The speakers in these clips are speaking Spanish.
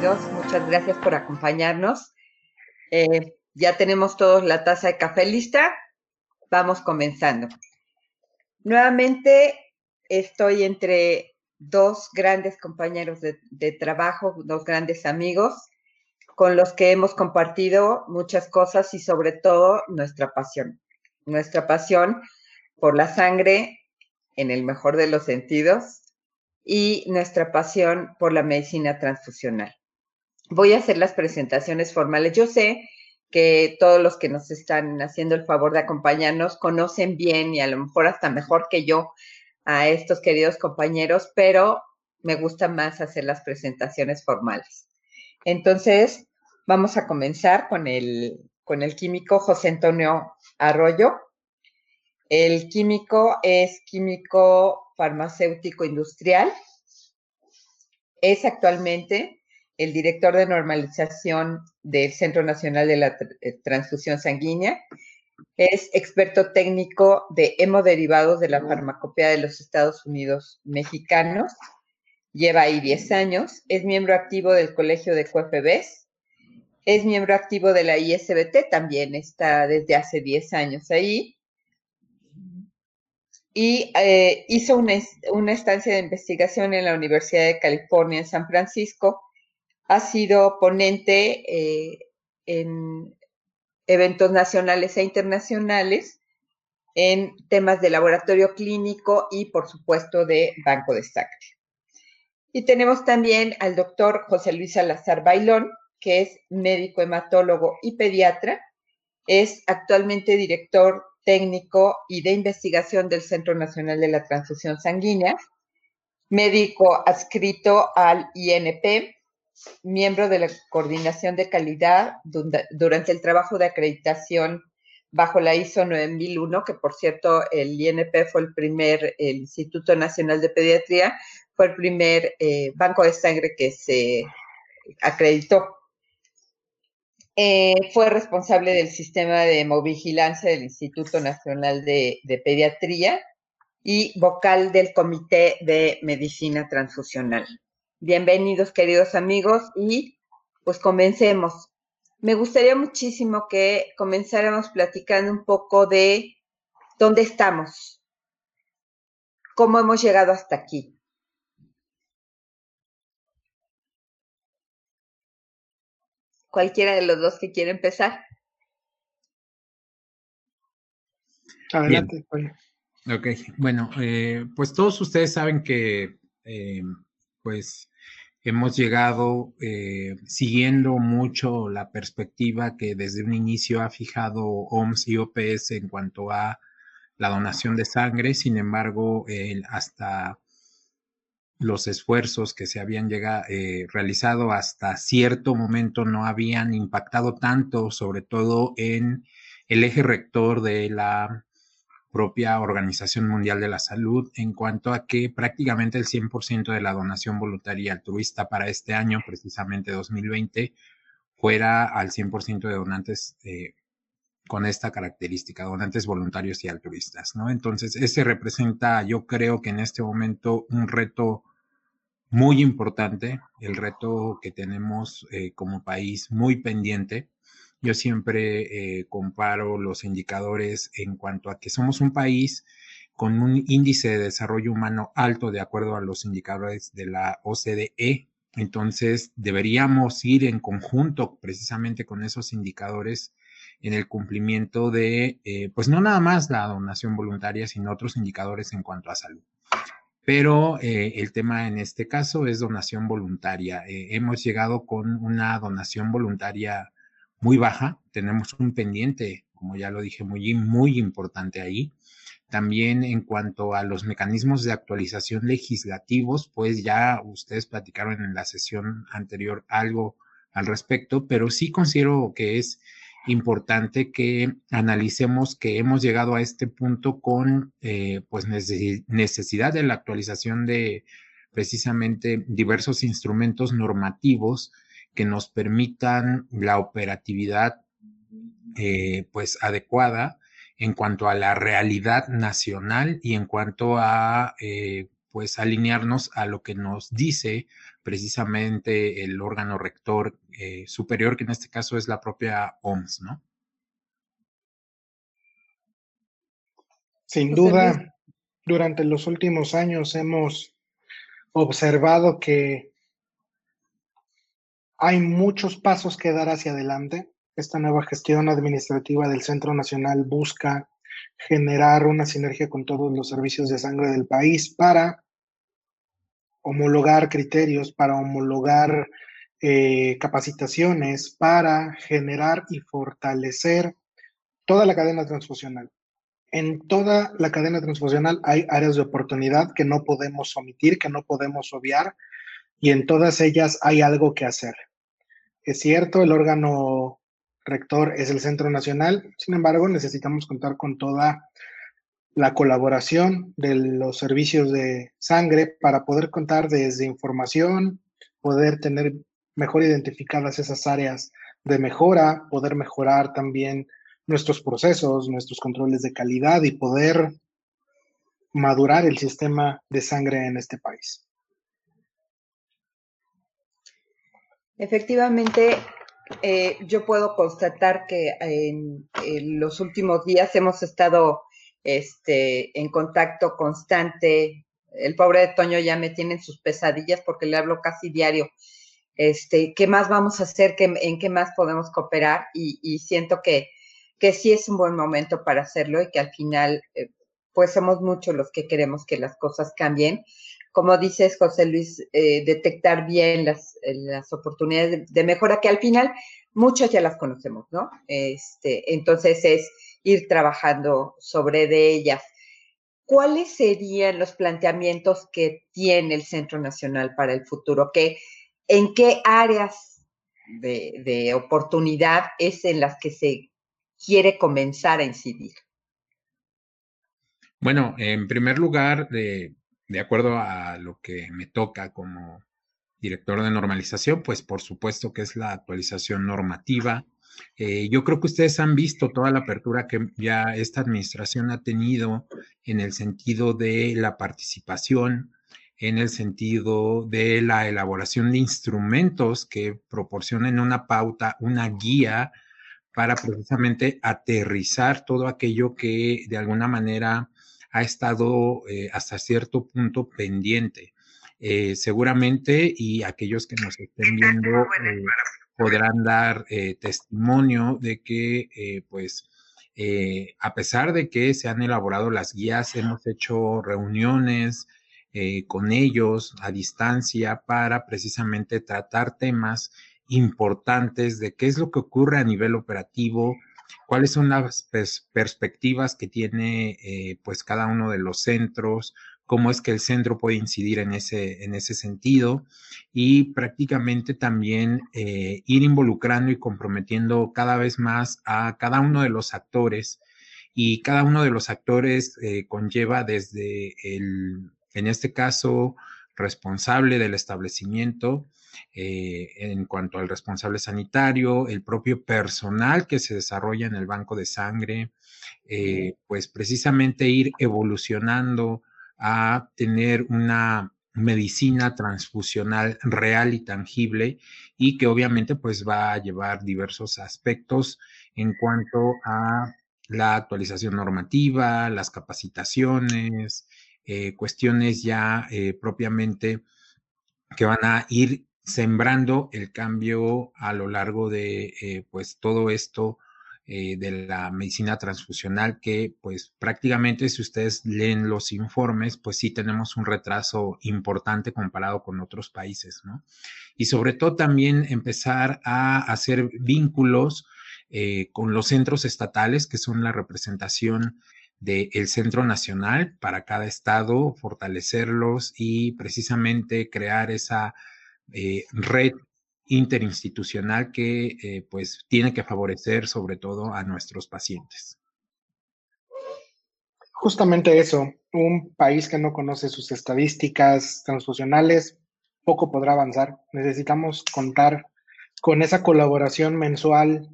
Muchas gracias por acompañarnos. Eh, ya tenemos todos la taza de café lista. Vamos comenzando. Nuevamente estoy entre dos grandes compañeros de trabajo, dos grandes amigos con los que hemos compartido muchas cosas y sobre todo nuestra pasión. Nuestra pasión por la sangre en el mejor de los sentidos y nuestra pasión por la medicina transfusional. Voy a hacer las presentaciones formales. Yo sé que todos los que nos están haciendo el favor de acompañarnos conocen bien y a lo mejor hasta mejor que yo a estos queridos compañeros, pero me gusta más hacer las presentaciones formales. Entonces, vamos a comenzar con el, con el químico José Antonio Arroyo. El químico es químico farmacéutico industrial. Es actualmente el director de normalización del Centro Nacional de la eh, Transfusión Sanguínea. Es experto técnico de hemoderivados de la farmacopea de los Estados Unidos mexicanos. Lleva ahí 10 años. Es miembro activo del Colegio de QFBs. Es miembro activo de la ISBT, también está desde hace 10 años ahí y eh, hizo una, estancia de investigación en la Universidad de California en San Francisco. Ha sido ponente eh, en eventos nacionales e internacionales en temas de laboratorio clínico y, por supuesto, de banco de sangre. Y tenemos también al doctor José Luis Salazar Bailón, que es médico hematólogo y pediatra. Es actualmente director técnico y de investigación del Centro Nacional de la Transfusión Sanguínea, médico adscrito al INP, miembro de la Coordinación de Calidad durante el trabajo de acreditación bajo la ISO 9001, que por cierto el INP fue el primer, el Instituto Nacional de Pediatría, fue el primer eh, banco de sangre que se acreditó eh, fue responsable del sistema de hemovigilancia del Instituto Nacional de, Pediatría y vocal del Comité de Medicina Transfusional. Bienvenidos, queridos amigos, y pues comencemos. Me gustaría muchísimo que comenzáramos platicando un poco de dónde estamos, cómo hemos llegado hasta aquí. cualquiera de los dos que quiera empezar. Adelante. Ok, bueno, eh, pues todos ustedes saben que eh, pues hemos llegado eh, siguiendo mucho la perspectiva que desde un inicio ha fijado OMS y OPS en cuanto a la donación de sangre, sin embargo, hasta los esfuerzos que se habían llegado, eh, realizado hasta cierto momento no habían impactado tanto, sobre todo en el eje rector de la propia Organización Mundial de la Salud, en cuanto a que prácticamente el 100% de la donación voluntaria altruista para este año, precisamente 2020, fuera al 100% de donantes eh, con esta característica, donantes voluntarios y altruistas, ¿no? Entonces, ese representa, yo creo que en este momento, un reto muy importante, el reto que tenemos eh, como país muy pendiente. Yo siempre eh, comparo los indicadores en cuanto a que somos un país con un índice de desarrollo humano alto de acuerdo a los indicadores de la OCDE. Entonces, deberíamos ir en conjunto precisamente con esos indicadores en el cumplimiento de, eh, pues no nada más la donación voluntaria, sino otros indicadores en cuanto a salud pero eh, el tema en este caso es donación voluntaria. Hemos llegado con una donación voluntaria muy baja, tenemos un pendiente, como ya lo dije, muy, muy importante ahí. También en cuanto a los mecanismos de actualización legislativos, pues ya ustedes platicaron en la sesión anterior algo al respecto, pero sí considero que es importante que analicemos que hemos llegado a este punto con eh, pues necesidad de la actualización de precisamente diversos instrumentos normativos que nos permitan la operatividad eh, pues adecuada en cuanto a la realidad nacional y en cuanto a eh, pues alinearnos a lo que nos dice precisamente el órgano rector eh, superior, que en este caso es la propia OMS, ¿no? Sin duda, durante los últimos años hemos observado que hay muchos pasos que dar hacia adelante. Esta nueva gestión administrativa del Centro Nacional busca generar una sinergia con todos los servicios de sangre del país para homologar criterios, para homologar eh, capacitaciones, para generar y fortalecer toda la cadena transfusional. En toda la cadena transfusional hay áreas de oportunidad que no podemos omitir, que no podemos obviar, y en todas ellas hay algo que hacer. Es cierto, el órgano rector es el Centro Nacional, sin embargo, necesitamos contar con toda la colaboración de los servicios de sangre para poder contar desde información, poder tener mejor identificadas esas áreas de mejora, poder mejorar también nuestros procesos, nuestros controles de calidad y poder madurar el sistema de sangre en este país. Efectivamente, eh, yo puedo constatar que en, los últimos días hemos estado este, en contacto constante. El pobre de Toño ya me tiene sus pesadillas porque le hablo casi diario. Este, ¿Qué más vamos a hacer? ¿En qué más podemos cooperar? Y, siento que, que, sí es un buen momento para hacerlo y que al final, eh, pues somos muchos los que queremos que las cosas cambien como dices, José Luis, eh, detectar bien las, las oportunidades de, mejora, que al final muchas ya las conocemos, ¿no? Este, entonces es ir trabajando sobre de ellas. ¿Cuáles serían los planteamientos que tiene el Centro Nacional para el futuro? ¿Qué, ¿En qué áreas de, de oportunidad es en las que se quiere comenzar a incidir? Bueno, en primer lugar, de, de acuerdo a lo que me toca como director de normalización, pues por supuesto que es la actualización normativa. Eh, yo creo que ustedes han visto toda la apertura que ya esta administración ha tenido en el sentido de la participación, en el sentido de la elaboración de instrumentos que proporcionen una pauta, una guía para precisamente aterrizar todo aquello que de alguna manera ha estado eh, hasta cierto punto pendiente. Eh, seguramente, y aquellos que nos estén viendo eh, podrán dar testimonio de que, pues, a pesar de que se han elaborado las guías, hemos hecho reuniones con ellos a distancia para precisamente tratar temas importantes de qué es lo que ocurre a nivel operativo, cuáles son las perspectivas que tiene eh, pues cada uno de los centros, cómo es que el centro puede incidir en ese, en ese sentido y prácticamente también eh, ir involucrando y comprometiendo cada vez más a cada uno de los actores. Y cada uno de los actores eh, conlleva desde el, en este caso, responsable del establecimiento, eh, en cuanto al responsable sanitario, el propio personal que se desarrolla en el banco de sangre, eh, pues precisamente ir evolucionando a tener una medicina transfusional real y tangible y que obviamente pues va a llevar diversos aspectos en cuanto a la actualización normativa, las capacitaciones, eh, cuestiones ya propiamente que van a ir sembrando el cambio a lo largo de eh, pues todo esto eh, de la medicina transfusional que pues prácticamente si ustedes leen los informes pues sí tenemos un retraso importante comparado con otros países, ¿no? Y sobre todo también empezar a hacer vínculos eh, con los centros estatales que son la representación del Centro Nacional para cada estado, fortalecerlos y precisamente crear esa eh, red interinstitucional que eh, pues tiene que favorecer sobre todo a nuestros pacientes. Justamente eso, un país que no conoce sus estadísticas transfusionales poco podrá avanzar. Necesitamos contar con esa colaboración mensual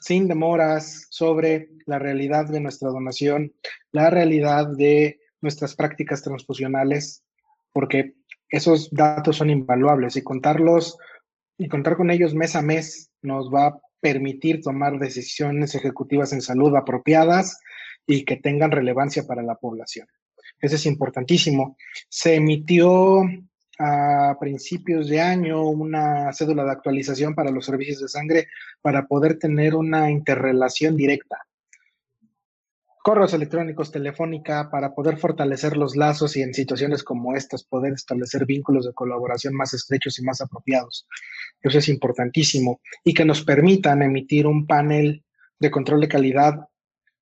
sin demoras sobre la realidad de nuestra donación, la realidad de nuestras prácticas transfusionales porque esos datos son invaluables y contarlos y contar con ellos mes a mes nos va a permitir tomar decisiones ejecutivas en salud apropiadas y que tengan relevancia para la población. Eso es importantísimo. Se emitió a principios de año una cédula de actualización para los servicios de sangre para poder tener una interrelación directa correos electrónicos, telefónica, para poder fortalecer los lazos y en situaciones como estas poder establecer vínculos de colaboración más estrechos y más apropiados. Eso es importantísimo y que nos permitan emitir un panel de control de calidad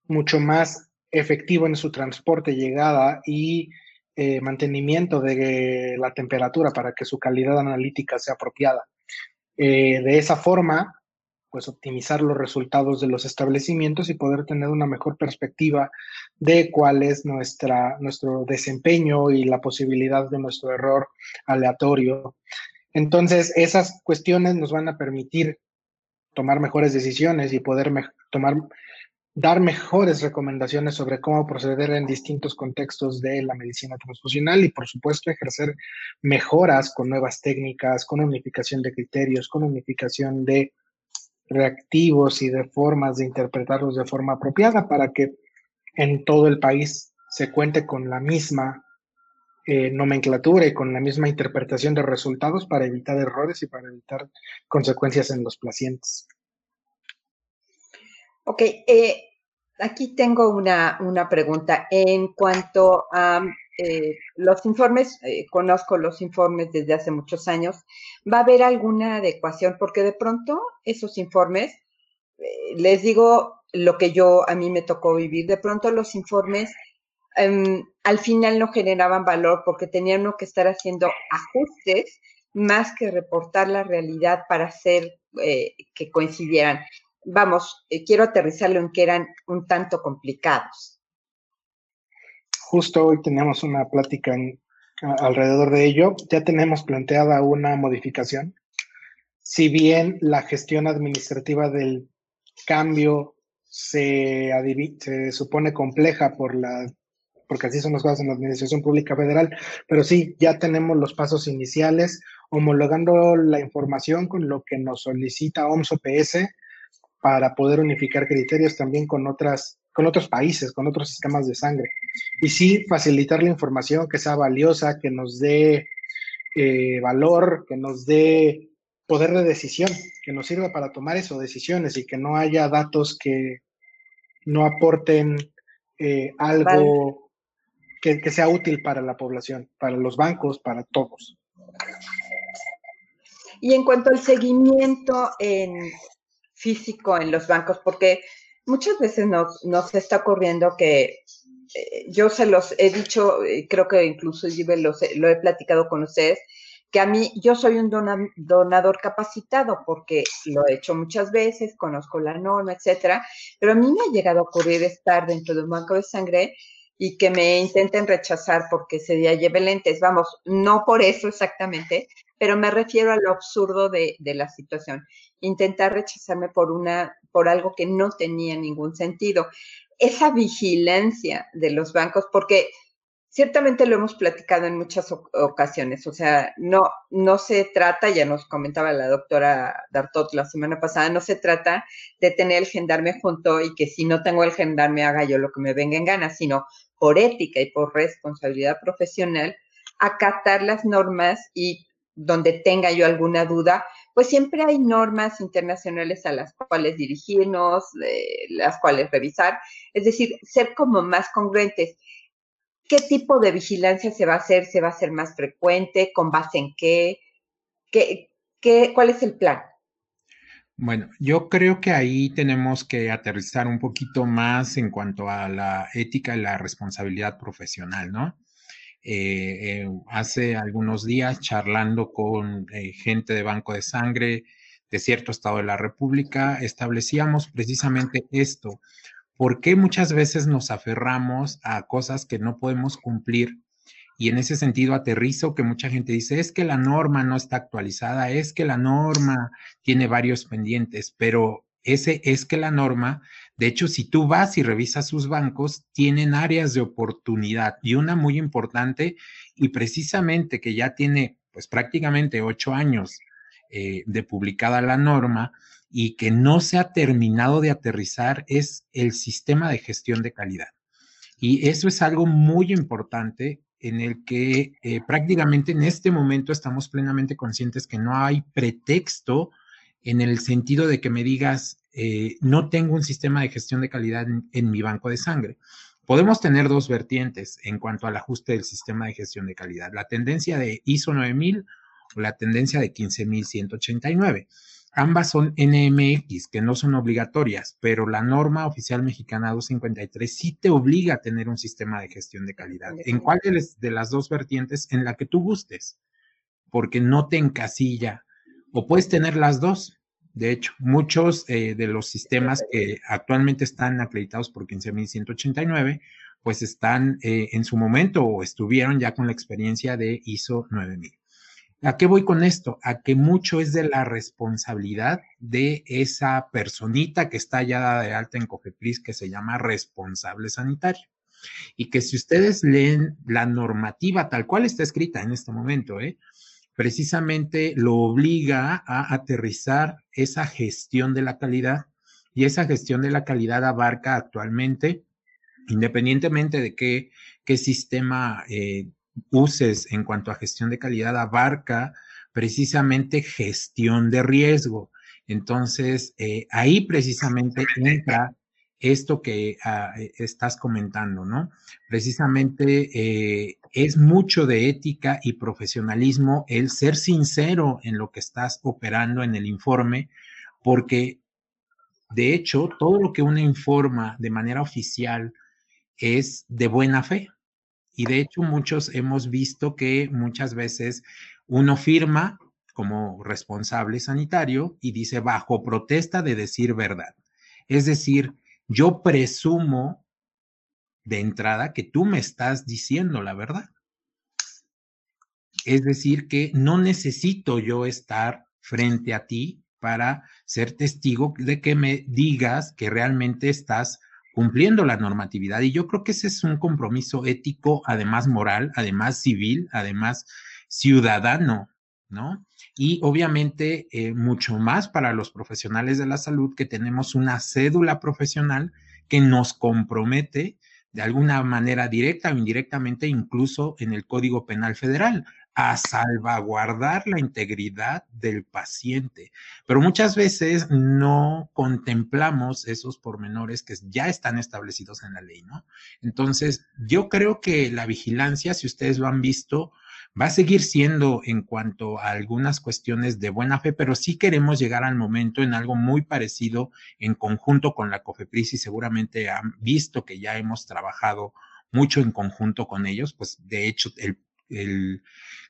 mucho más efectivo en su transporte, llegada y eh, mantenimiento de la temperatura para que su calidad analítica sea apropiada. Eh, de esa forma, pues optimizar los resultados de los establecimientos y poder tener una mejor perspectiva de cuál es nuestra, nuestro desempeño y la posibilidad de nuestro error aleatorio. Entonces, esas cuestiones nos van a permitir tomar mejores decisiones y poder tomar, dar mejores recomendaciones sobre cómo proceder en distintos contextos de la medicina transfusional y, por supuesto, ejercer mejoras con nuevas técnicas, con unificación de criterios, con unificación de reactivos y de formas de interpretarlos de forma apropiada para que en todo el país se cuente con la misma eh, nomenclatura y con la misma interpretación de resultados para evitar errores y para evitar consecuencias en los pacientes. Ok, eh, aquí tengo una, una, pregunta. En cuanto a eh, los informes, eh, conozco los informes desde hace muchos años, ¿va a haber alguna adecuación? Porque de pronto esos informes, eh, les digo lo que yo a mí me tocó vivir, de pronto los informes em, al final no generaban valor porque tenían que estar haciendo ajustes más que reportar la realidad para hacer que coincidieran. Vamos, quiero aterrizarlo en que eran un tanto complicados justo hoy teníamos una plática alrededor de ello. Ya tenemos planteada una modificación. Si bien la gestión administrativa del cambio se, se supone compleja por la porque así son las cosas en la Administración Pública Federal, pero sí, ya tenemos los pasos iniciales, homologando la información con lo que nos solicita OMS OPS para poder unificar criterios también con otras con otros países, con otros esquemas de sangre. Y sí, facilitar la información que sea valiosa, que nos dé eh, valor, que nos dé poder de decisión, que nos sirva para tomar eso, decisiones y que no haya datos que no aporten eh, algo que, que sea útil para la población, para los bancos, para todos. Y en cuanto al seguimiento en físico en los bancos, porque muchas veces nos, nos está ocurriendo que eh, yo se los he dicho, eh, creo que incluso lo he platicado con ustedes, que a mí yo soy un donador capacitado porque lo he hecho muchas veces, conozco la norma, etcétera, pero a mí me ha llegado a ocurrir estar dentro de un banco de sangre y que me intenten rechazar porque día lleve lentes. Vamos, no por eso exactamente, pero me refiero a lo absurdo de, de la situación. Intentar rechazarme por una por algo que no tenía ningún sentido. Esa vigilancia de los bancos, porque ciertamente lo hemos platicado en muchas ocasiones, o sea, no, no se trata, ya nos comentaba la doctora Dartot la semana pasada, no se trata de tener el gendarme junto y que si no tengo el gendarme haga yo lo que me venga en gana, sino por ética y por responsabilidad profesional, acatar las normas y donde tenga yo alguna duda, pues siempre hay normas internacionales a las cuales dirigirnos, las cuales revisar, es decir, ser como más congruentes. ¿Qué tipo de vigilancia se va a hacer? ¿Se va a hacer más frecuente? ¿Con base en qué? ¿Qué, cuál es el plan? Bueno, yo creo que ahí tenemos que aterrizar un poquito más en cuanto a la ética y la responsabilidad profesional, ¿no? Eh, eh, hace algunos días charlando con eh, gente de Banco de Sangre de cierto estado de la República, establecíamos precisamente esto. ¿Por qué muchas veces nos aferramos a cosas que no podemos cumplir? Y en ese sentido aterrizo que mucha gente dice, es que la norma no está actualizada, es que la norma tiene varios pendientes, pero ese es que la norma de hecho, si tú vas y revisas sus bancos, tienen áreas de oportunidad y una muy importante y precisamente que ya tiene pues prácticamente ocho años eh, de publicada la norma y que no se ha terminado de aterrizar es el sistema de gestión de calidad. Y eso es algo muy importante en el que eh, prácticamente en este momento estamos plenamente conscientes que no hay pretexto en el sentido de que me digas, eh, no tengo un sistema de gestión de calidad en, mi banco de sangre. Podemos tener dos vertientes en cuanto al ajuste del sistema de gestión de calidad, la tendencia de ISO 9000 o la tendencia de 15189. Ambas son NMX, que no son obligatorias, pero la norma oficial mexicana 253 sí te obliga a tener un sistema de gestión de calidad. ¿En cuál de las dos vertientes? En la que tú gustes, porque no te encasilla. O puedes tener las dos. De hecho, muchos eh, de los sistemas que actualmente están acreditados por 15.189, pues están eh, en su momento o estuvieron ya con la experiencia de ISO 9000. ¿A qué voy con esto? A que mucho es de la responsabilidad de esa personita que está ya de alta en COFEPRIS que se llama responsable sanitario. Y que si ustedes leen la normativa tal cual está escrita en este momento, ¿eh? precisamente lo obliga a aterrizar esa gestión de la calidad y esa gestión de la calidad abarca actualmente, independientemente de qué, qué sistema eh, uses en cuanto a gestión de calidad abarca precisamente gestión de riesgo. Entonces, eh, ahí precisamente entra esto que ah, eh, estás comentando, ¿no? Precisamente eh, es mucho de ética y profesionalismo el ser sincero en lo que estás operando en el informe, porque de hecho todo lo que uno informa de manera oficial es de buena fe. Y de hecho muchos hemos visto que muchas veces uno firma como responsable sanitario y dice bajo protesta de decir verdad. Es decir, yo presumo de entrada que tú me estás diciendo la verdad. Es decir, que no necesito yo estar frente a ti para ser testigo de que me digas que realmente estás cumpliendo la normatividad. Y yo creo que ese es un compromiso ético, además moral, además civil, además ciudadano, ¿no? Y obviamente eh, mucho más para los profesionales de la salud que tenemos una cédula profesional que nos compromete de alguna manera directa o indirectamente, incluso en el Código Penal Federal a salvaguardar la integridad del paciente. Pero muchas veces no contemplamos esos pormenores que ya están establecidos en la ley, ¿no? Entonces, yo creo que la vigilancia, si ustedes lo han visto, va a seguir siendo en cuanto a algunas cuestiones de buena fe, pero sí queremos llegar al momento en algo muy parecido en conjunto con la COFEPRIS y seguramente han visto que ya hemos trabajado mucho en conjunto con ellos, pues de hecho el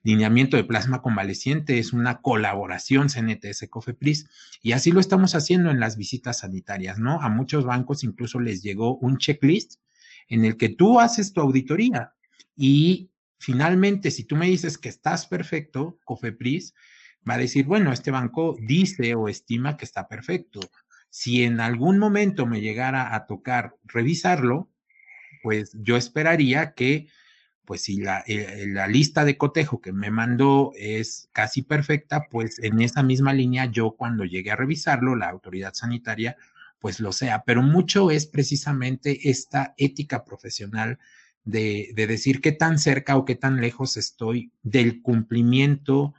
lineamiento de plasma convaleciente es una colaboración CNTS-COFEPRIS y así lo estamos haciendo en las visitas sanitarias, ¿no? A muchos bancos incluso les llegó un checklist en el que tú haces tu auditoría y finalmente si tú me dices que estás perfecto, COFEPRIS va a decir, bueno, este banco dice o estima que está perfecto. Si en algún momento me llegara a tocar revisarlo, pues yo esperaría que pues si eh, la, lista de cotejo que me mandó es casi perfecta, pues en esa misma línea yo cuando llegue a revisarlo, la autoridad sanitaria, pues lo sea. Pero mucho es precisamente esta ética profesional de, de decir qué tan cerca o qué tan lejos estoy del cumplimiento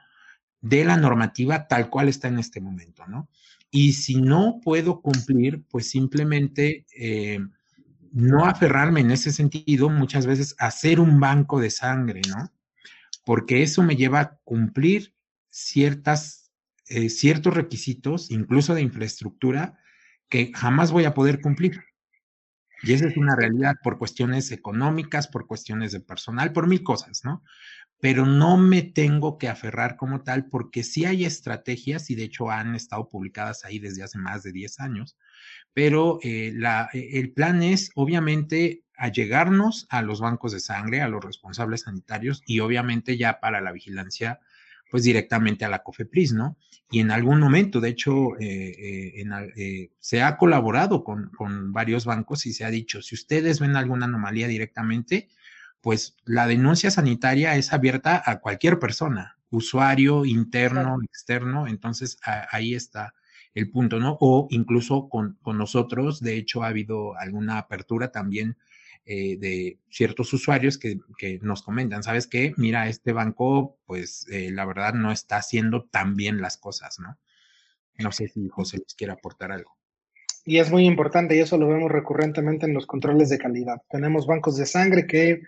de la normativa tal cual está en este momento, ¿no? Y si no puedo cumplir, pues simplemente... Eh, no aferrarme en ese sentido muchas veces a ser un banco de sangre, ¿no? Porque eso me lleva a cumplir ciertas, eh, ciertos requisitos, incluso de infraestructura, que jamás voy a poder cumplir. Y esa es una realidad por cuestiones económicas, por cuestiones de personal, por mil cosas, ¿no? Pero no me tengo que aferrar como tal porque sí hay estrategias y de hecho han estado publicadas ahí desde hace más de 10 años, pero eh, la, e, el plan es obviamente allegarnos a los bancos de sangre, a los responsables sanitarios y obviamente ya para la vigilancia, pues directamente a la COFEPRIS, ¿no? Y en algún momento, de hecho, eh, eh, se ha colaborado con, con, varios bancos y se ha dicho, si ustedes ven alguna anomalía directamente, pues la denuncia sanitaria es abierta a cualquier persona, usuario, interno, externo, entonces ahí está el punto, ¿no? O incluso con, nosotros, de hecho, ha habido alguna apertura también eh, de ciertos usuarios que, nos comentan, ¿sabes qué? Mira, este banco, pues eh, la verdad no está haciendo tan bien las cosas, ¿no? No sé si José les quiere aportar algo. Y es muy importante, y eso lo vemos recurrentemente en los controles de calidad. Tenemos bancos de sangre que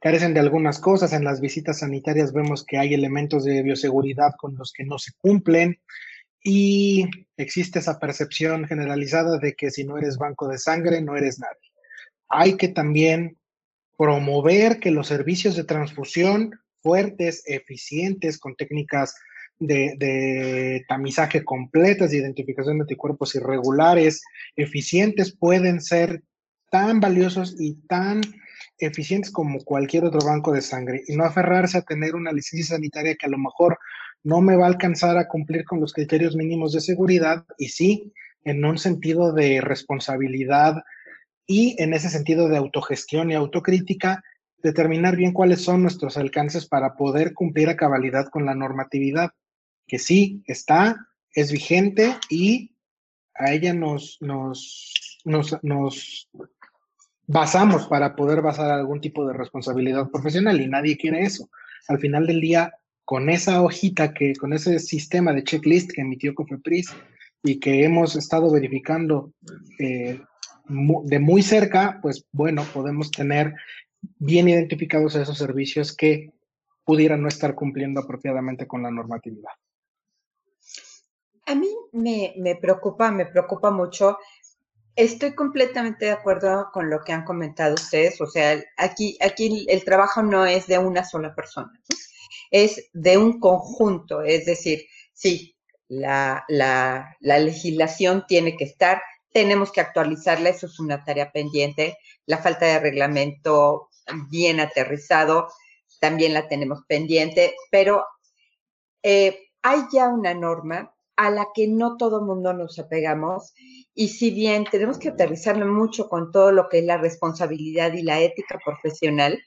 carecen de algunas cosas. En las visitas sanitarias vemos que hay elementos de bioseguridad con los que no se cumplen y existe esa percepción generalizada de que si no eres banco de sangre, no eres nadie. Hay que también promover que los servicios de transfusión fuertes, eficientes, con técnicas de, tamizaje completas, de identificación de anticuerpos irregulares, eficientes, pueden ser tan valiosos y tan eficientes como cualquier otro banco de sangre. Y no aferrarse a tener una licencia sanitaria que a lo mejor no me va a alcanzar a cumplir con los criterios mínimos de seguridad y sí, en un sentido de responsabilidad y en ese sentido de autogestión y autocrítica, determinar bien cuáles son nuestros alcances para poder cumplir a cabalidad con la normatividad, que sí está, es vigente y a ella nos, nos, nos, nos basamos para poder basar algún tipo de responsabilidad profesional y nadie quiere eso. Al final del día, con esa hojita que, con ese sistema de checklist que emitió Cofepris y que hemos estado verificando eh, de muy cerca, pues bueno, podemos tener bien identificados esos servicios que pudieran no estar cumpliendo apropiadamente con la normatividad. A mí me, me preocupa, me preocupa mucho Estoy completamente de acuerdo con lo que han comentado ustedes. O sea, aquí, aquí el trabajo no es de una sola persona, es de un conjunto. Es decir, sí, la, la, la, legislación tiene que estar, tenemos que actualizarla, eso es una tarea pendiente. La falta de reglamento bien aterrizado también la tenemos pendiente, pero eh, hay ya una norma a la que no todo mundo nos apegamos y si bien tenemos que aterrizarlo mucho con todo lo que es la responsabilidad y la ética profesional,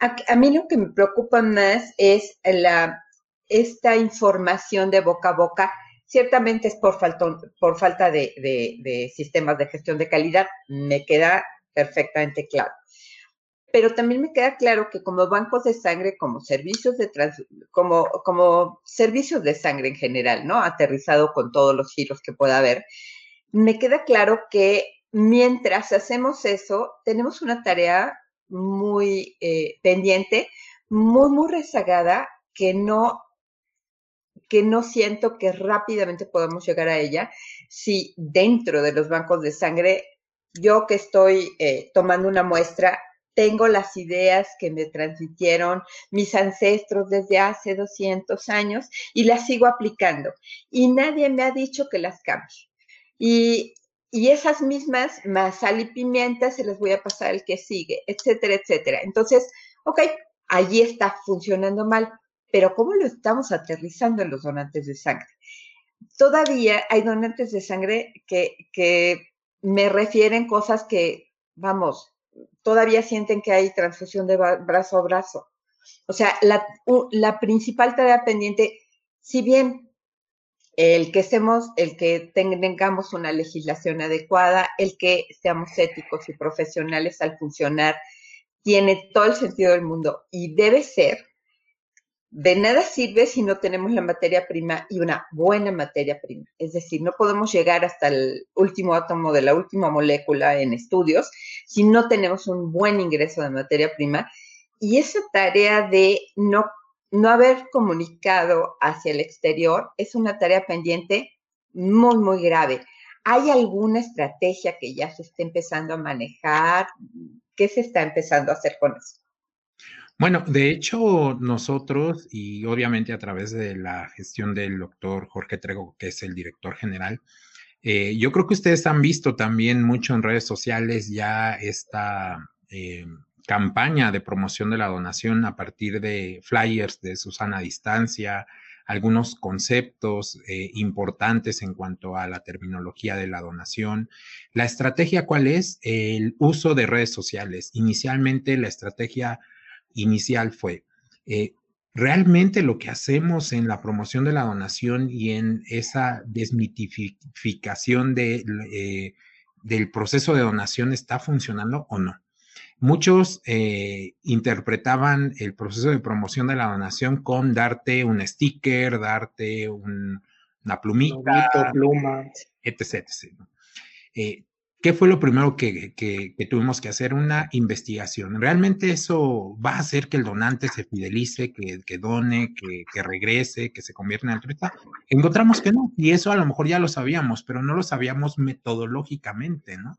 a, mí lo que me preocupa más es la, esta información de boca a boca. Ciertamente es por, falta de, sistemas de gestión de calidad, me queda perfectamente claro pero también me queda claro que como bancos de sangre, como servicios de como, como servicios de sangre en general, ¿no? Aterrizado con todos los giros que pueda haber, me queda claro que mientras hacemos eso, tenemos una tarea muy eh, pendiente, muy, muy rezagada, que no, que no siento que rápidamente podamos llegar a ella si dentro de los bancos de sangre, yo que estoy eh, tomando una muestra, tengo las ideas que me transmitieron mis ancestros desde hace 200 años y las sigo aplicando. Y nadie me ha dicho que las cambie. Y, esas mismas, más sal y pimienta, se les voy a pasar el que sigue, etcétera, etcétera. Entonces, ok, allí está funcionando mal, pero ¿cómo lo estamos aterrizando en los donantes de sangre? Todavía hay donantes de sangre que, me refieren cosas que, vamos, todavía sienten que hay transfusión de brazo a brazo. O sea, la, la principal tarea pendiente, si bien el que estemos, el que tengamos una legislación adecuada, el que seamos éticos y profesionales al funcionar, tiene todo el sentido del mundo y debe ser de nada sirve si no tenemos la materia prima y una buena materia prima. Es decir, no podemos llegar hasta el último átomo de la última molécula en estudios si no tenemos un buen ingreso de materia prima. Y esa tarea de no, no haber comunicado hacia el exterior es una tarea pendiente muy, muy grave. ¿Hay alguna estrategia que ya se esté empezando a manejar? ¿Qué se está empezando a hacer con eso? Bueno, de hecho, nosotros, y obviamente a través de la gestión del doctor Jorge Trego, que es el director general, eh, yo creo que ustedes han visto también mucho en redes sociales ya esta eh, campaña de promoción de la donación a partir de flyers de Susana Distancia, algunos conceptos eh, importantes en cuanto a la terminología de la donación. La estrategia, ¿cuál es? El uso de redes sociales. Inicialmente, la estrategia inicial fue, eh, realmente lo que hacemos en la promoción de la donación y en esa desmitificación de, eh, del proceso de donación está funcionando o no. Muchos eh, interpretaban el proceso de promoción de la donación con darte un sticker, darte una plumita, pluma. etc. Eh, ¿Qué fue lo primero que, tuvimos que hacer? Una investigación. ¿Realmente eso va a hacer que el donante se fidelice, que, que done, que, que, regrese, que se convierta en altruista? Encontramos que no, y eso a lo mejor ya lo sabíamos, pero no lo sabíamos metodológicamente, ¿no?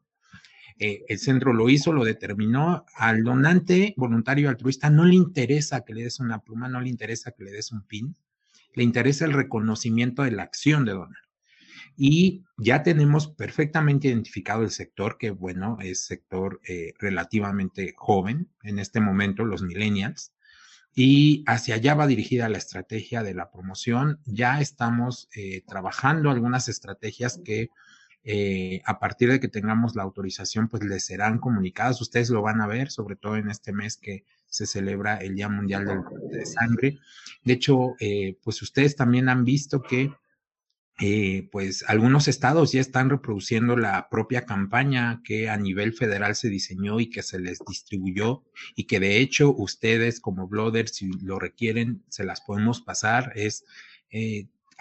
Eh, el centro lo hizo, lo determinó. Al donante voluntario altruista no le interesa que le des una pluma, no le interesa que le des un pin, le interesa el reconocimiento de la acción de donar. Y ya tenemos perfectamente identificado el sector, que bueno, es sector eh, relativamente joven en este momento, los millennials, y hacia allá va dirigida la estrategia de la promoción. Ya estamos eh, trabajando algunas estrategias que eh, a partir de que tengamos la autorización, pues les serán comunicadas. Ustedes lo van a ver, sobre todo en este mes que se celebra el Día Mundial de Sangre. De hecho, pues ustedes también han visto que eh, pues algunos estados ya están reproduciendo la propia campaña que a nivel federal se diseñó y que se les distribuyó y que de hecho ustedes como bloggers, si lo requieren, se las podemos pasar. Es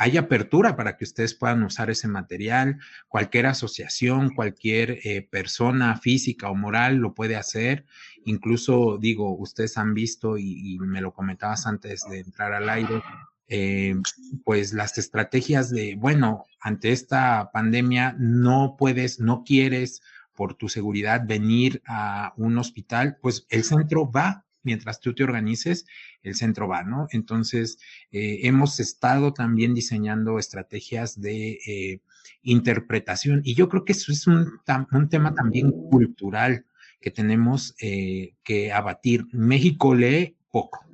hay apertura para que ustedes puedan usar ese material. Cualquier asociación, cualquier eh, persona física o moral lo puede hacer. Incluso, digo, ustedes han visto y, me lo comentabas antes de entrar al aire, eh, pues las estrategias de, bueno, ante esta pandemia no puedes, no quieres por tu seguridad venir a un hospital, pues el centro va mientras tú te organices, el centro va, ¿no? Entonces, eh, hemos estado también diseñando estrategias de eh, interpretación y yo creo que eso es un, tema también cultural que tenemos eh, que abatir. México lee poco.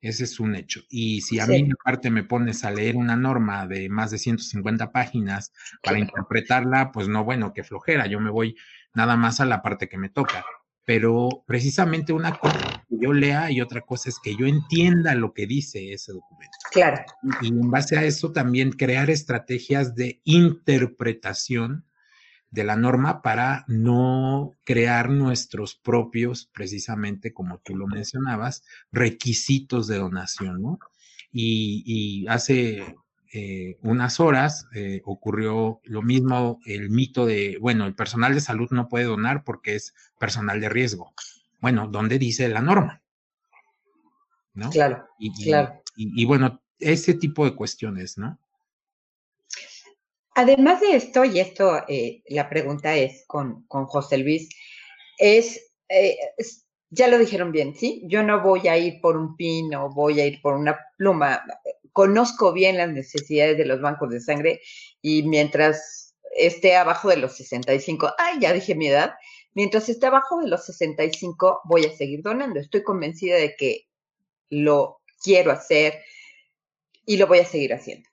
Ese es un hecho. Y si a mí aparte me pones a leer una norma de más de 150 páginas para interpretarla, pues no, bueno, qué flojera. Yo me voy nada más a la parte que me toca pero precisamente una cosa que yo lea y otra cosa es que yo entienda lo que dice ese documento. Claro. Y en base a eso también crear estrategias de interpretación de la norma para no crear nuestros propios, precisamente como tú lo mencionabas, requisitos de donación, ¿no? Y, y hace eh, unas horas eh, ocurrió lo mismo, el mito de, bueno, el personal de salud no puede donar porque es personal de riesgo. Bueno, ¿dónde dice la norma? ¿No? Claro, y, claro. Y, bueno, ese tipo de cuestiones, ¿no? Además de esto, y esto eh, la pregunta es con, con José Luis, es, ya lo dijeron bien, ¿sí? Yo no voy a ir por un pin o voy a ir por una pluma conozco bien las necesidades de los bancos de sangre y mientras esté abajo de los 65, ay, ya dije mi edad, mientras esté abajo de los 65 voy a seguir donando. Estoy convencida de que lo quiero hacer y lo voy a seguir haciendo.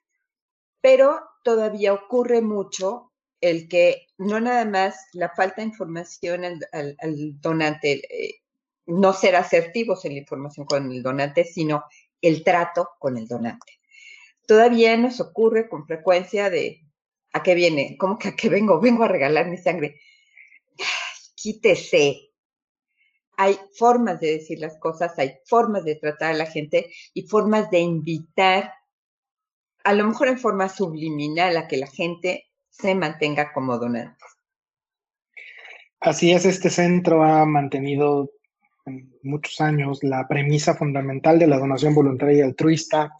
Pero todavía ocurre mucho el que no nada más la falta de información al, donante, eh, no ser asertivos en la información con el donante, sino el trato con el donante. Todavía nos ocurre con frecuencia de, ¿a qué viene? ¿Cómo que a qué vengo? Vengo a regalar mi sangre. Quítese. Hay formas de decir las cosas, hay formas de tratar a la gente y formas de invitar, a lo mejor en forma subliminal, a que la gente se mantenga como donante. Así es, este centro ha mantenido muchos años la premisa fundamental de la donación voluntaria y altruista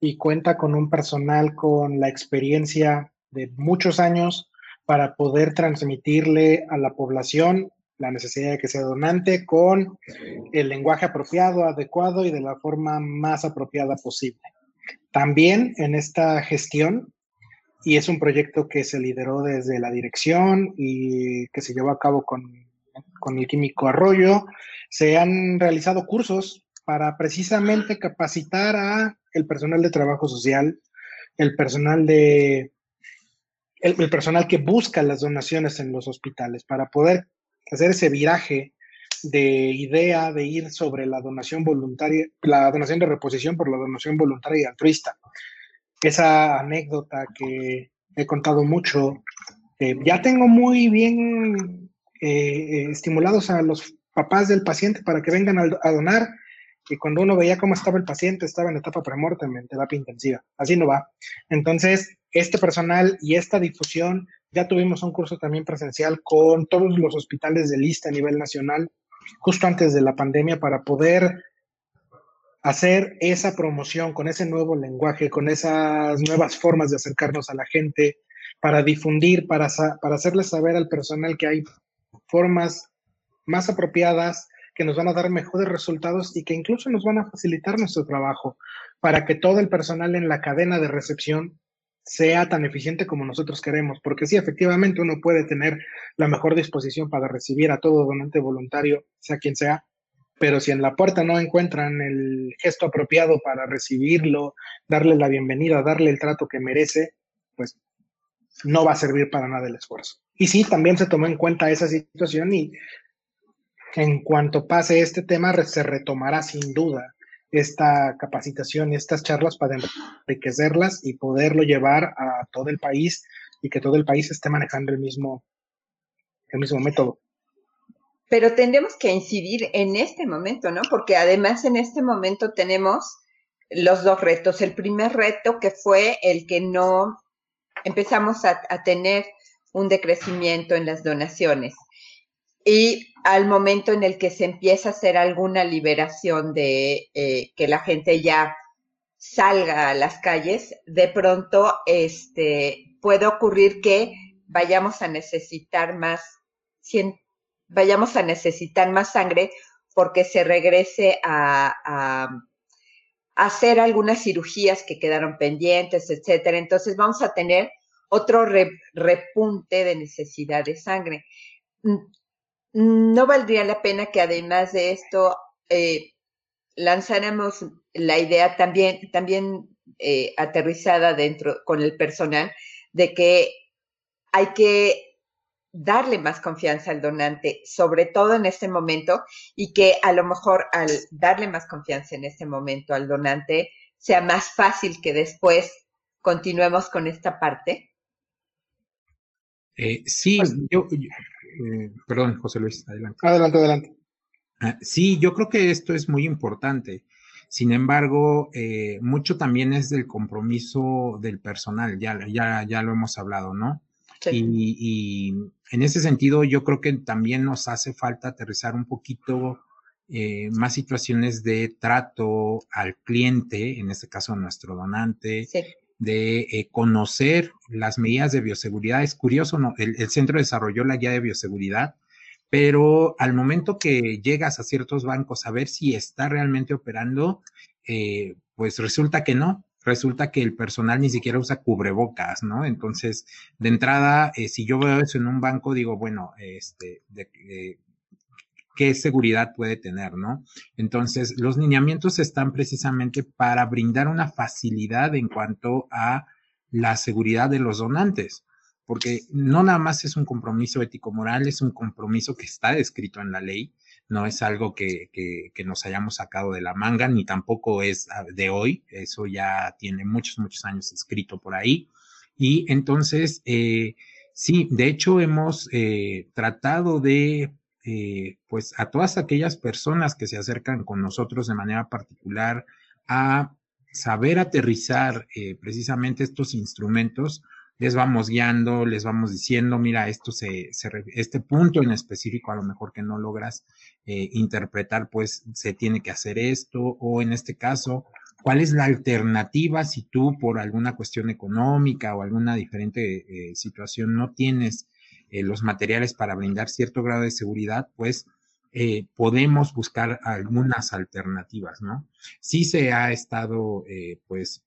y cuenta con un personal con la experiencia de muchos años para poder transmitirle a la población la necesidad de que sea donante con el lenguaje apropiado, adecuado y de la forma más apropiada posible. También en esta gestión, y es un proyecto que se lideró desde la dirección y que se llevó a cabo con, con el químico Arroyo, se han realizado cursos para precisamente capacitar a el personal de trabajo social, el personal de el, personal que busca las donaciones en los hospitales para poder hacer ese viraje de idea de ir sobre la donación voluntaria, la donación de reposición por la donación voluntaria y altruista. Esa anécdota que he contado mucho, ya tengo muy bien eh, estimulados a los papás del paciente para que vengan a, donar y cuando uno veía cómo estaba el paciente, estaba en etapa premortem, en terapia intensiva. Así no va. Entonces, este personal y esta difusión, ya tuvimos un curso también presencial con todos los hospitales de lista a nivel nacional, justo antes de la pandemia, para poder hacer esa promoción con ese nuevo lenguaje, con esas nuevas formas de acercarnos a la gente, para difundir, para, para hacerles saber al personal que hay formas más apropiadas, que nos van a dar mejores resultados y que incluso nos van a facilitar nuestro trabajo para que todo el personal en la cadena de recepción sea tan eficiente como nosotros queremos, porque sí, efectivamente uno puede tener la mejor disposición para recibir a todo donante voluntario, sea quien sea, pero si en la puerta no encuentran el gesto apropiado para recibirlo, darle la bienvenida, darle el trato que merece, pues no va a servir para nada el esfuerzo. Y sí, también se tomó en cuenta esa situación y en cuanto pase este tema, se retomará sin duda esta capacitación y estas charlas para enriquecerlas y poderlo llevar a todo el país y que todo el país esté manejando el mismo, el mismo método. Pero tendremos que incidir en este momento, ¿no? Porque además en este momento tenemos los dos retos. El primer reto que fue el que no empezamos a, a tener un decrecimiento en las donaciones. Y al momento en el que se empieza a hacer alguna liberación de eh, que la gente ya salga a las calles, de pronto este, puede ocurrir que vayamos a necesitar más, vayamos a necesitar más sangre porque se regrese a, hacer algunas cirugías que quedaron pendientes, etcétera. Entonces vamos a tener otro repunte de necesidad de sangre no valdría la pena que además de esto eh, lanzáramos la idea también, también eh, aterrizada dentro con el personal de que hay que darle más confianza al donante, sobre todo en este momento, y que a lo mejor al darle más confianza en este momento al donante sea más fácil que después continuemos con esta parte. Eh, sí, pues yo, eh, perdón, José Luis, adelante. Adelante, adelante. Ah, sí, yo creo que esto es muy importante. Sin embargo, eh, mucho también es del compromiso del personal, ya, ya, ya lo hemos hablado, ¿no? Y, en ese sentido, yo creo que también nos hace falta aterrizar un poquito eh, más situaciones de trato al cliente, en este caso nuestro donante, sí de eh, conocer las medidas de bioseguridad. Es curioso, ¿no? El, centro desarrolló la guía de bioseguridad, pero al momento que llegas a ciertos bancos a ver si está realmente operando, eh, pues resulta que no. Resulta que el personal ni siquiera usa cubrebocas, ¿no? Entonces, de entrada, eh, si yo veo eso en un banco, digo, bueno, este, de, qué seguridad puede tener, ¿no? Entonces, los lineamientos están precisamente para brindar una facilidad en cuanto a la seguridad de los donantes, porque no nada más es un compromiso ético-moral, es un compromiso que está descrito en la ley, no es algo que, que, nos hayamos sacado de la manga, ni tampoco es ah, de hoy, eso ya tiene muchos, muchos años escrito por ahí. Y entonces, eh, sí, de hecho hemos eh, tratado de eh, pues a todas aquellas personas que se acercan con nosotros de manera particular a saber aterrizar eh, precisamente estos instrumentos, les vamos guiando, les vamos diciendo, mira, esto se, este punto en específico a lo mejor que no logras eh, interpretar, pues se tiene que hacer esto, o en este caso, ¿cuál es la alternativa si tú por alguna cuestión económica o alguna diferente situación no tienes eh, los materiales para brindar cierto grado de seguridad, pues eh, podemos buscar algunas alternativas, ¿no? Sí se ha estado, eh, pues,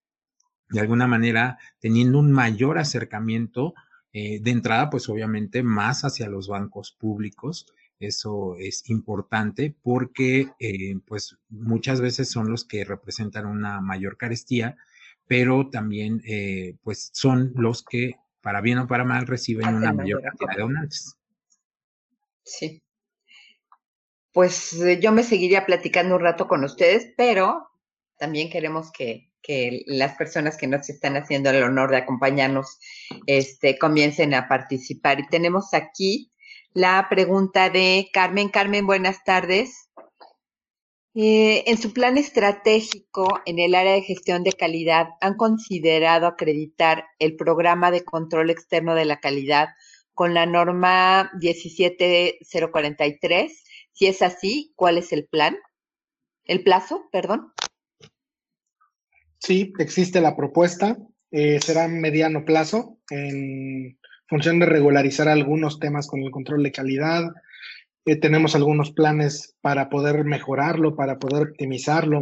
de alguna manera teniendo un mayor acercamiento de entrada, pues obviamente más hacia los bancos públicos, Eso es importante porque pues muchas veces son los que representan una mayor carestía, pero también pues son los que para bien o para mal reciben una mayor cantidad de donantes. Sí. Pues eh, yo me seguiría platicando un rato con ustedes, pero también queremos que, las personas que nos están haciendo el honor de acompañarnos este, comiencen a participar. Y tenemos aquí la pregunta de Carmen. Carmen, buenas tardes. Eh, en su plan estratégico en el área de gestión de calidad, ¿han considerado acreditar el programa de control externo de la calidad con la norma 17043? Si es así, ¿cuál es el plan? ¿El plazo, perdón? Sí, existe la propuesta. Eh, será mediano plazo en función de regularizar algunos temas con el control de calidad. Eh, tenemos algunos planes para poder mejorarlo, para poder optimizarlo,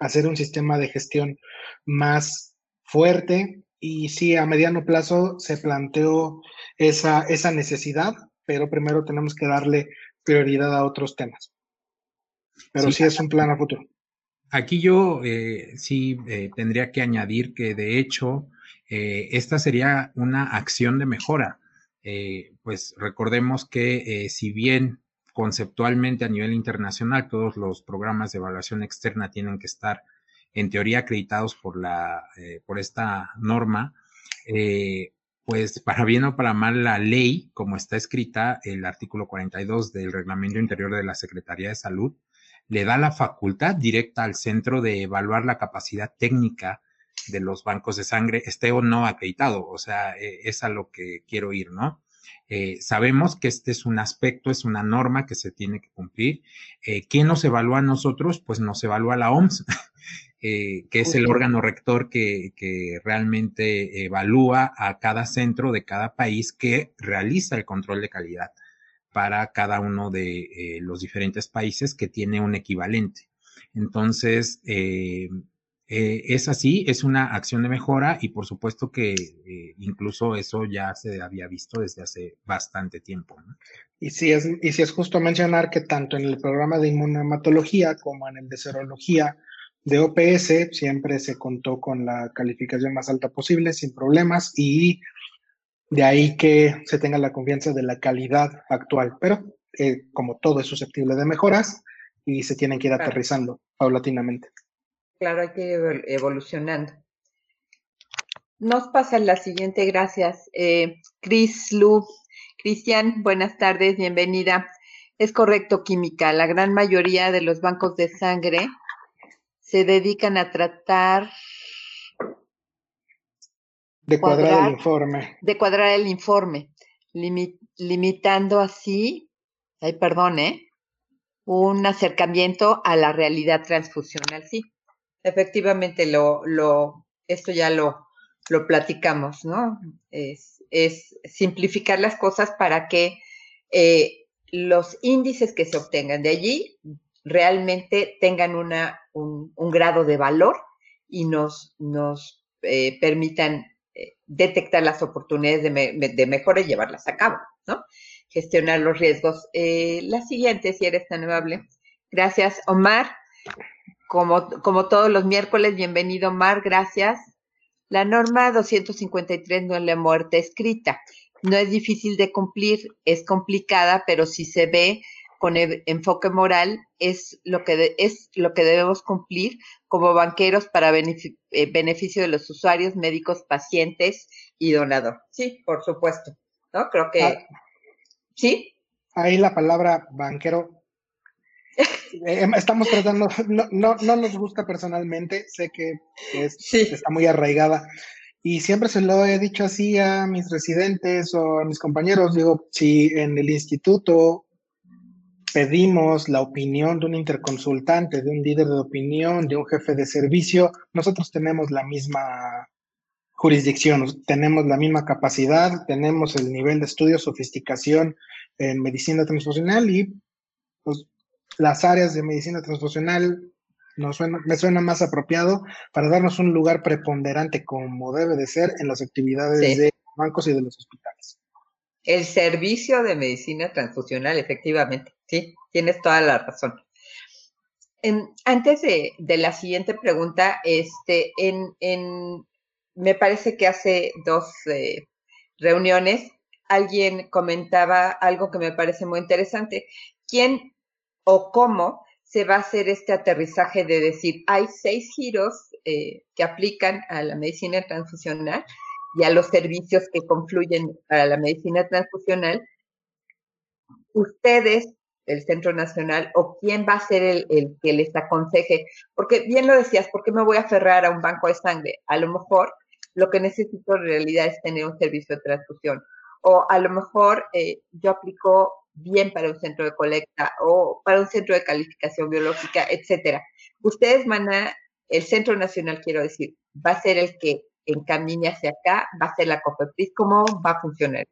hacer un sistema de gestión más fuerte. Y sí, a mediano plazo se planteó esa, esa necesidad, pero primero tenemos que darle prioridad a otros temas. Pero sí, es un plan a futuro. Aquí yo eh, sí eh, tendría que añadir que de hecho esta sería una acción de mejora. Eh, pues recordemos que eh, si bien conceptualmente a nivel internacional todos los programas de evaluación externa tienen que estar en teoría acreditados por, la, por esta norma, pues para bien o para mal la ley, como está escrita el artículo 42 del Reglamento Interior de la Secretaría de Salud, le da la facultad directa al centro de evaluar la capacidad técnica de los bancos de sangre esté o no acreditado. O sea, eh, es a lo que quiero ir, ¿no? Eh, sabemos que este es un aspecto, es una norma que se tiene que cumplir. Eh, ¿Quién nos evalúa a nosotros? Pues nos evalúa la OMS, que es el órgano rector que, que, realmente evalúa a cada centro de cada país que realiza el control de calidad para cada uno de los diferentes países que tiene un equivalente. Entonces, eh, es así, es una acción de mejora y por supuesto que eh, incluso eso ya se había visto desde hace bastante tiempo. Y, si es, y si es justo mencionar que tanto en el programa de inmunohematología como en el de serología de OPS siempre se contó con la calificación más alta posible, sin problemas, y de ahí que se tenga la confianza de la calidad actual. Pero eh, como todo es susceptible de mejoras y se tienen que ir aterrizando paulatinamente. Claro, hay que ir evolucionando. Nos pasa la siguiente, gracias. Eh, Cris Lu. Cristian, buenas tardes, bienvenida. Es correcto, Química. La gran mayoría de los bancos de sangre se dedican a tratar de cuadrar, el informe. De cuadrar el informe, limitando así, ay, perdón, ¿eh? un acercamiento a la realidad transfusional, sí efectivamente lo, lo, esto ya lo, lo platicamos, ¿no? Es, es, simplificar las cosas para que eh, los índices que se obtengan de allí realmente tengan una, un, grado de valor y nos, nos eh, permitan eh, detectar las oportunidades de, de, mejora y llevarlas a cabo, ¿no? Gestionar los riesgos. la siguiente, si eres tan amable. Gracias, Omar. Como, como todos los miércoles, bienvenido Mar, gracias. La norma 253 no es la muerte escrita. No es difícil de cumplir, es complicada, pero si se ve con enfoque moral, es lo que, es lo que debemos cumplir como banqueros para eh, beneficio de los usuarios, médicos, pacientes y donador. Sí, por supuesto. ¿No? Creo que. Ah. ¿Sí? Ahí la palabra banquero estamos tratando, no, no, no, nos gusta personalmente, sé que está muy arraigada. Y siempre se lo he dicho así a mis residentes o a mis compañeros, digo, si en el instituto pedimos la opinión de un interconsultante, de un líder de opinión, de un jefe de servicio, nosotros tenemos la misma jurisdicción, tenemos la misma capacidad, tenemos el nivel de estudio, sofisticación en medicina transfusional y pues las áreas de medicina transfusional nos me suena más apropiado para darnos un lugar preponderante como debe de ser en las actividades de bancos y de los hospitales. El servicio de medicina transfusional, efectivamente, sí, tienes toda la razón. antes de, la siguiente pregunta, este, en, me parece que hace dos eh, reuniones alguien comentaba algo que me parece muy interesante. ¿Quién o cómo se va a hacer este aterrizaje de decir, hay seis giros eh, que aplican a la medicina transfusional y a los servicios que confluyen para la medicina transfusional? Ustedes, el Centro Nacional, o quién va a ser el, que les aconseje, porque bien lo decías, ¿por qué me voy a aferrar a un banco de sangre? A lo mejor lo que necesito en realidad es tener un servicio de transfusión o a lo mejor eh, yo aplico bien para un centro de colecta o para un centro de calificación biológica, etcétera. Ustedes van a, el Centro Nacional, quiero decir, va a ser el que encamine hacia acá, va a ser la COFEPRIS, ¿cómo va a funcionar?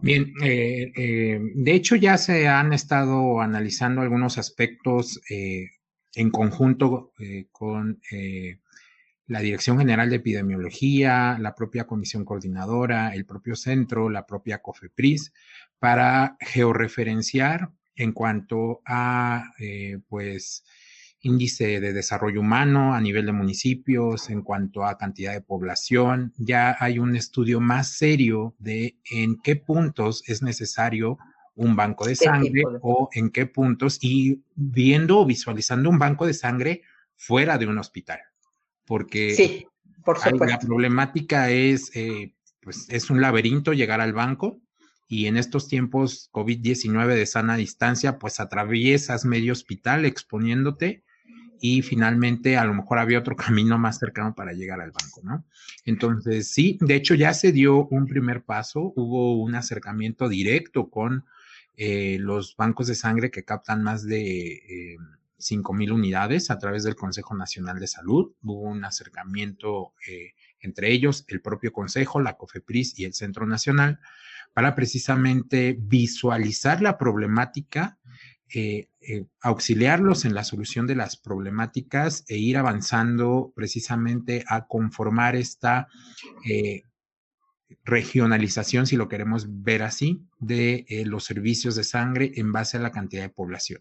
Bien, eh, eh, de hecho ya se han estado analizando algunos aspectos en conjunto con la Dirección General de Epidemiología, la propia Comisión Coordinadora, el propio centro, la propia COFEPRIS, para georreferenciar en cuanto a, eh, pues, índice de desarrollo humano a nivel de municipios, en cuanto a cantidad de población. Ya hay un estudio más serio de en qué puntos es necesario un banco de sangre o en qué puntos y viendo o visualizando un banco de sangre fuera de un hospital porque sí, por la problemática es, eh, pues es un laberinto llegar al banco y en estos tiempos COVID-19 de sana distancia, pues atraviesas medio hospital exponiéndote y finalmente a lo mejor había otro camino más cercano para llegar al banco, ¿no? Entonces, sí, de hecho ya se dio un primer paso, hubo un acercamiento directo con eh, los bancos de sangre que captan más de... Eh, mil unidades a través del Consejo Nacional de Salud. Hubo un acercamiento eh, entre ellos, el propio Consejo, la COFEPRIS y el Centro Nacional, para precisamente visualizar la problemática, eh, eh, auxiliarlos en la solución de las problemáticas e ir avanzando precisamente a conformar esta regionalización, si lo queremos ver así, de los servicios de sangre en base a la cantidad de población.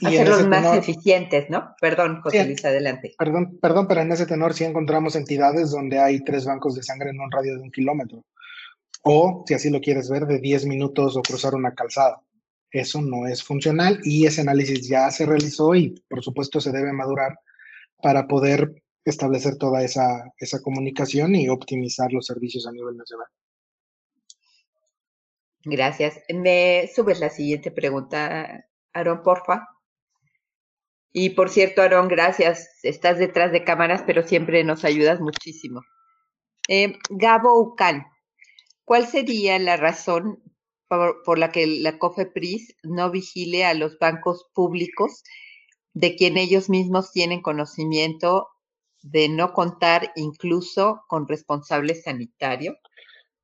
Y, Hacerlos más eficientes, ¿no? Perdón, José Luis, adelante. Perdón, perdón, pero en ese tenor sí encontramos entidades donde hay tres bancos de sangre en un radio de un kilómetro. O, si así lo quieres ver, de 10 minutos o cruzar una calzada. Eso no es funcional y ese análisis ya se realizó y por supuesto se debe madurar para poder establecer toda esa, esa comunicación y optimizar los servicios a nivel nacional. Gracias. ¿Me subes la siguiente pregunta, Aaron, porfa? Y por cierto, Aarón, gracias. Estás detrás de cámaras, pero siempre nos ayudas muchísimo. Eh, Gabo Ucan, ¿cuál sería la razón por, la que la COFEPRIS no vigile a los bancos públicos de quien ellos mismos tienen conocimiento de no contar incluso con responsable sanitario?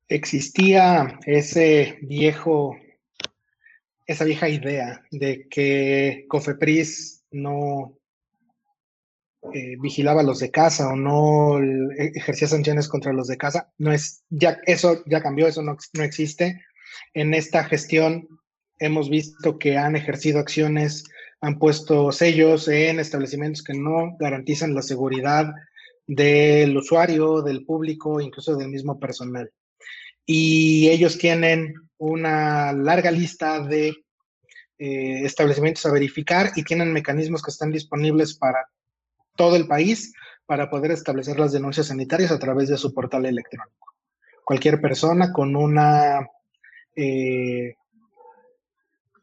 Existía ese viejo, esa vieja idea de que COFEPRIS no eh, vigilaba a los de casa o no e, ejercía sanciones contra los de casa. No es, ya, eso ya cambió, eso no, no existe. En esta gestión hemos visto que han ejercido acciones, han puesto sellos en establecimientos que no garantizan la seguridad del usuario, del público, incluso del mismo personal. Y ellos tienen una larga lista de eh, establecimientos a verificar y tienen mecanismos que están disponibles para todo el país para poder establecer las denuncias sanitarias a través de su portal electrónico. Cualquier persona con una eh,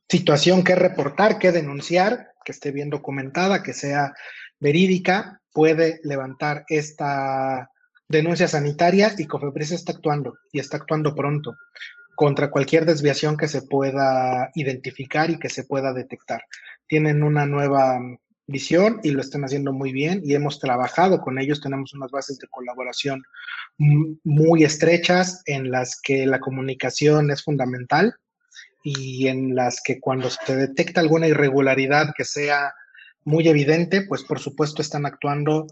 situación que reportar, que denunciar, que esté bien documentada, que sea verídica, puede levantar esta denuncia sanitaria y COFEPRIS está actuando y está actuando pronto contra cualquier desviación que se pueda identificar y que se pueda detectar. Tienen una nueva visión y lo están haciendo muy bien y hemos trabajado con ellos, tenemos unas bases de colaboración muy estrechas en las que la comunicación es fundamental y en las que cuando se detecta alguna irregularidad que sea muy evidente, pues por supuesto están actuando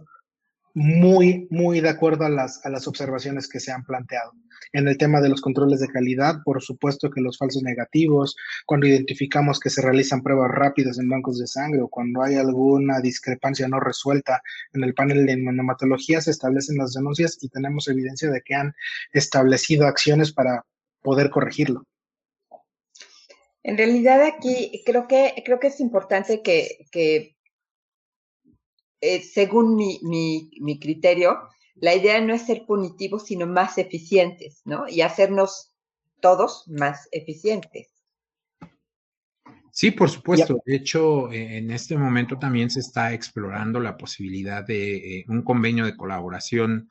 muy, muy de acuerdo a las, a las observaciones que se han planteado. En el tema de los controles de calidad, por supuesto que los falsos negativos, cuando identificamos que se realizan pruebas rápidas en bancos de sangre o cuando hay alguna discrepancia no resuelta en el panel de nematología, se establecen las denuncias y tenemos evidencia de que han establecido acciones para poder corregirlo. En realidad aquí creo que, creo que es importante que, que eh, según mi, mi, mi, criterio, la idea no es ser punitivos, sino más eficientes, ¿no? Y hacernos todos más eficientes. Sí, por supuesto. De hecho, en este momento también se está explorando la posibilidad de eh, un convenio de colaboración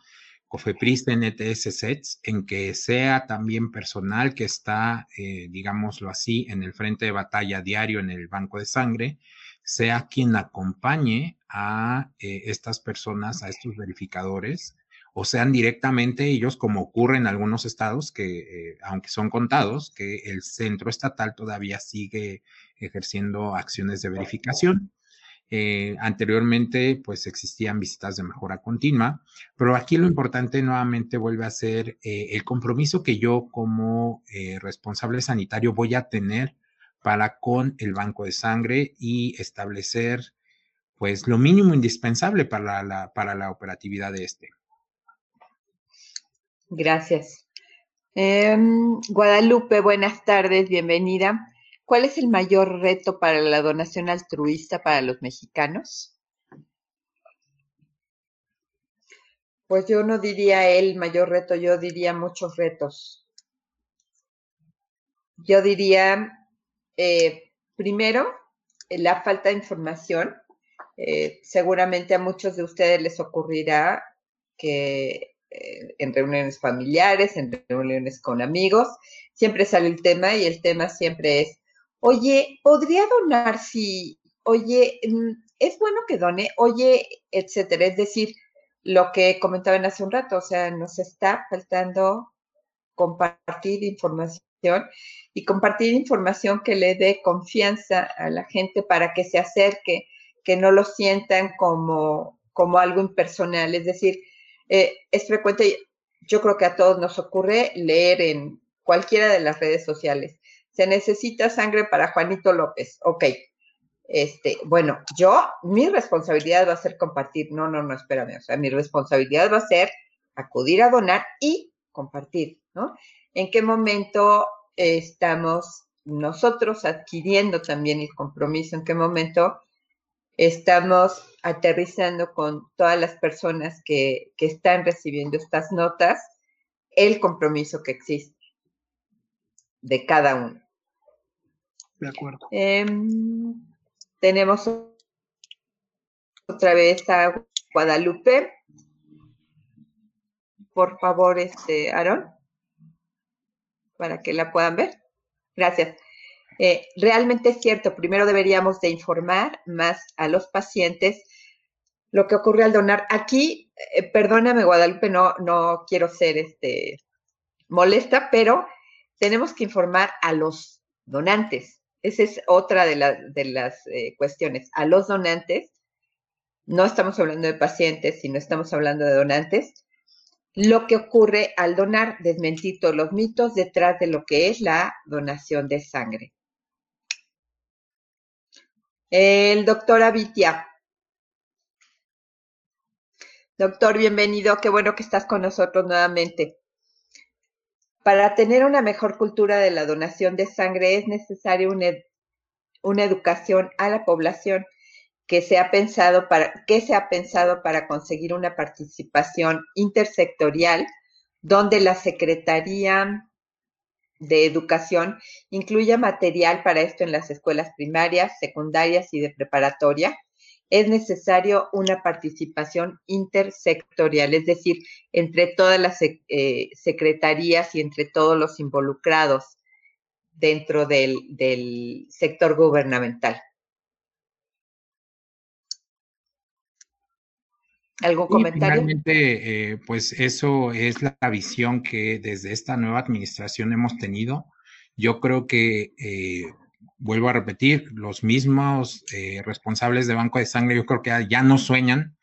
COFEPRIS NTS SETS, en que sea también personal que está, eh, digámoslo así, en el frente de batalla diario en el banco de sangre, sea quien acompañe a eh, estas personas, a estos verificadores, o sean directamente ellos, como ocurre en algunos estados, que eh, aunque son contados, que el centro estatal todavía sigue ejerciendo acciones de verificación. Eh, anteriormente, pues existían visitas de mejora continua, pero aquí lo importante nuevamente vuelve a ser el compromiso que yo como responsable sanitario voy a tener para con el banco de sangre y establecer pues lo mínimo indispensable para la, para la operatividad de este. Gracias. Em, Guadalupe, buenas tardes, bienvenida. ¿Cuál es el mayor reto para la donación altruista para los mexicanos? Pues yo no diría el mayor reto, yo diría muchos retos. Yo diría, eh, primero, la falta de información. Eh, seguramente a muchos de ustedes les ocurrirá que eh, en reuniones familiares, en reuniones con amigos, siempre sale el tema y el tema siempre es, oye, ¿podría donar si, oye, mm, es bueno que done, oye, etcétera? Es decir, lo que comentaban hace un rato, o sea, nos está faltando compartir información y compartir información que le dé confianza a la gente para que se acerque, que no lo sientan como, como algo impersonal. Es decir, eh, es frecuente, yo creo que a todos nos ocurre leer en cualquiera de las redes sociales se necesita sangre para Juanito López. Ok. Este, bueno, yo, mi responsabilidad va a ser compartir. No, no, no, espérame. O sea, mi responsabilidad va a ser acudir a donar y compartir, ¿no? ¿En qué momento estamos nosotros adquiriendo también el compromiso? ¿En qué momento estamos aterrizando con todas las personas que, que están recibiendo estas notas el compromiso que existe de cada uno? De acuerdo. Em, tenemos otra vez a Guadalupe. Por favor, este, Aaron, para que la puedan ver. Gracias. Eh, realmente es cierto, primero deberíamos de informar más a los pacientes lo que ocurre al donar. Aquí, eh, perdóname Guadalupe, no, no quiero ser este, molesta, pero tenemos que informar a los donantes. Esa es otra de, las eh, cuestiones. A los donantes, no estamos hablando de pacientes, sino estamos hablando de donantes, lo que ocurre al donar, desmentir todos los mitos detrás de lo que es la donación de sangre. El doctor Avitia. Doctor, bienvenido. Qué bueno que estás con nosotros nuevamente. Para tener una mejor cultura de la donación de sangre es necesaria una, educación a la población que se ha pensado para que se ha pensado para conseguir una participación intersectorial donde la Secretaría de Educación incluya material para esto en las escuelas primarias, secundarias y de preparatoria es necesario una participación intersectorial, es decir, entre todas las eh, secretarías y entre todos los involucrados dentro del, sector gubernamental. ¿Algún comentario? finalmente, eh, pues eso es la visión que desde esta nueva administración hemos tenido. Yo creo que eh, vuelvo a repetir, los mismos eh, responsables de Banco de Sangre yo creo que ya no sueñan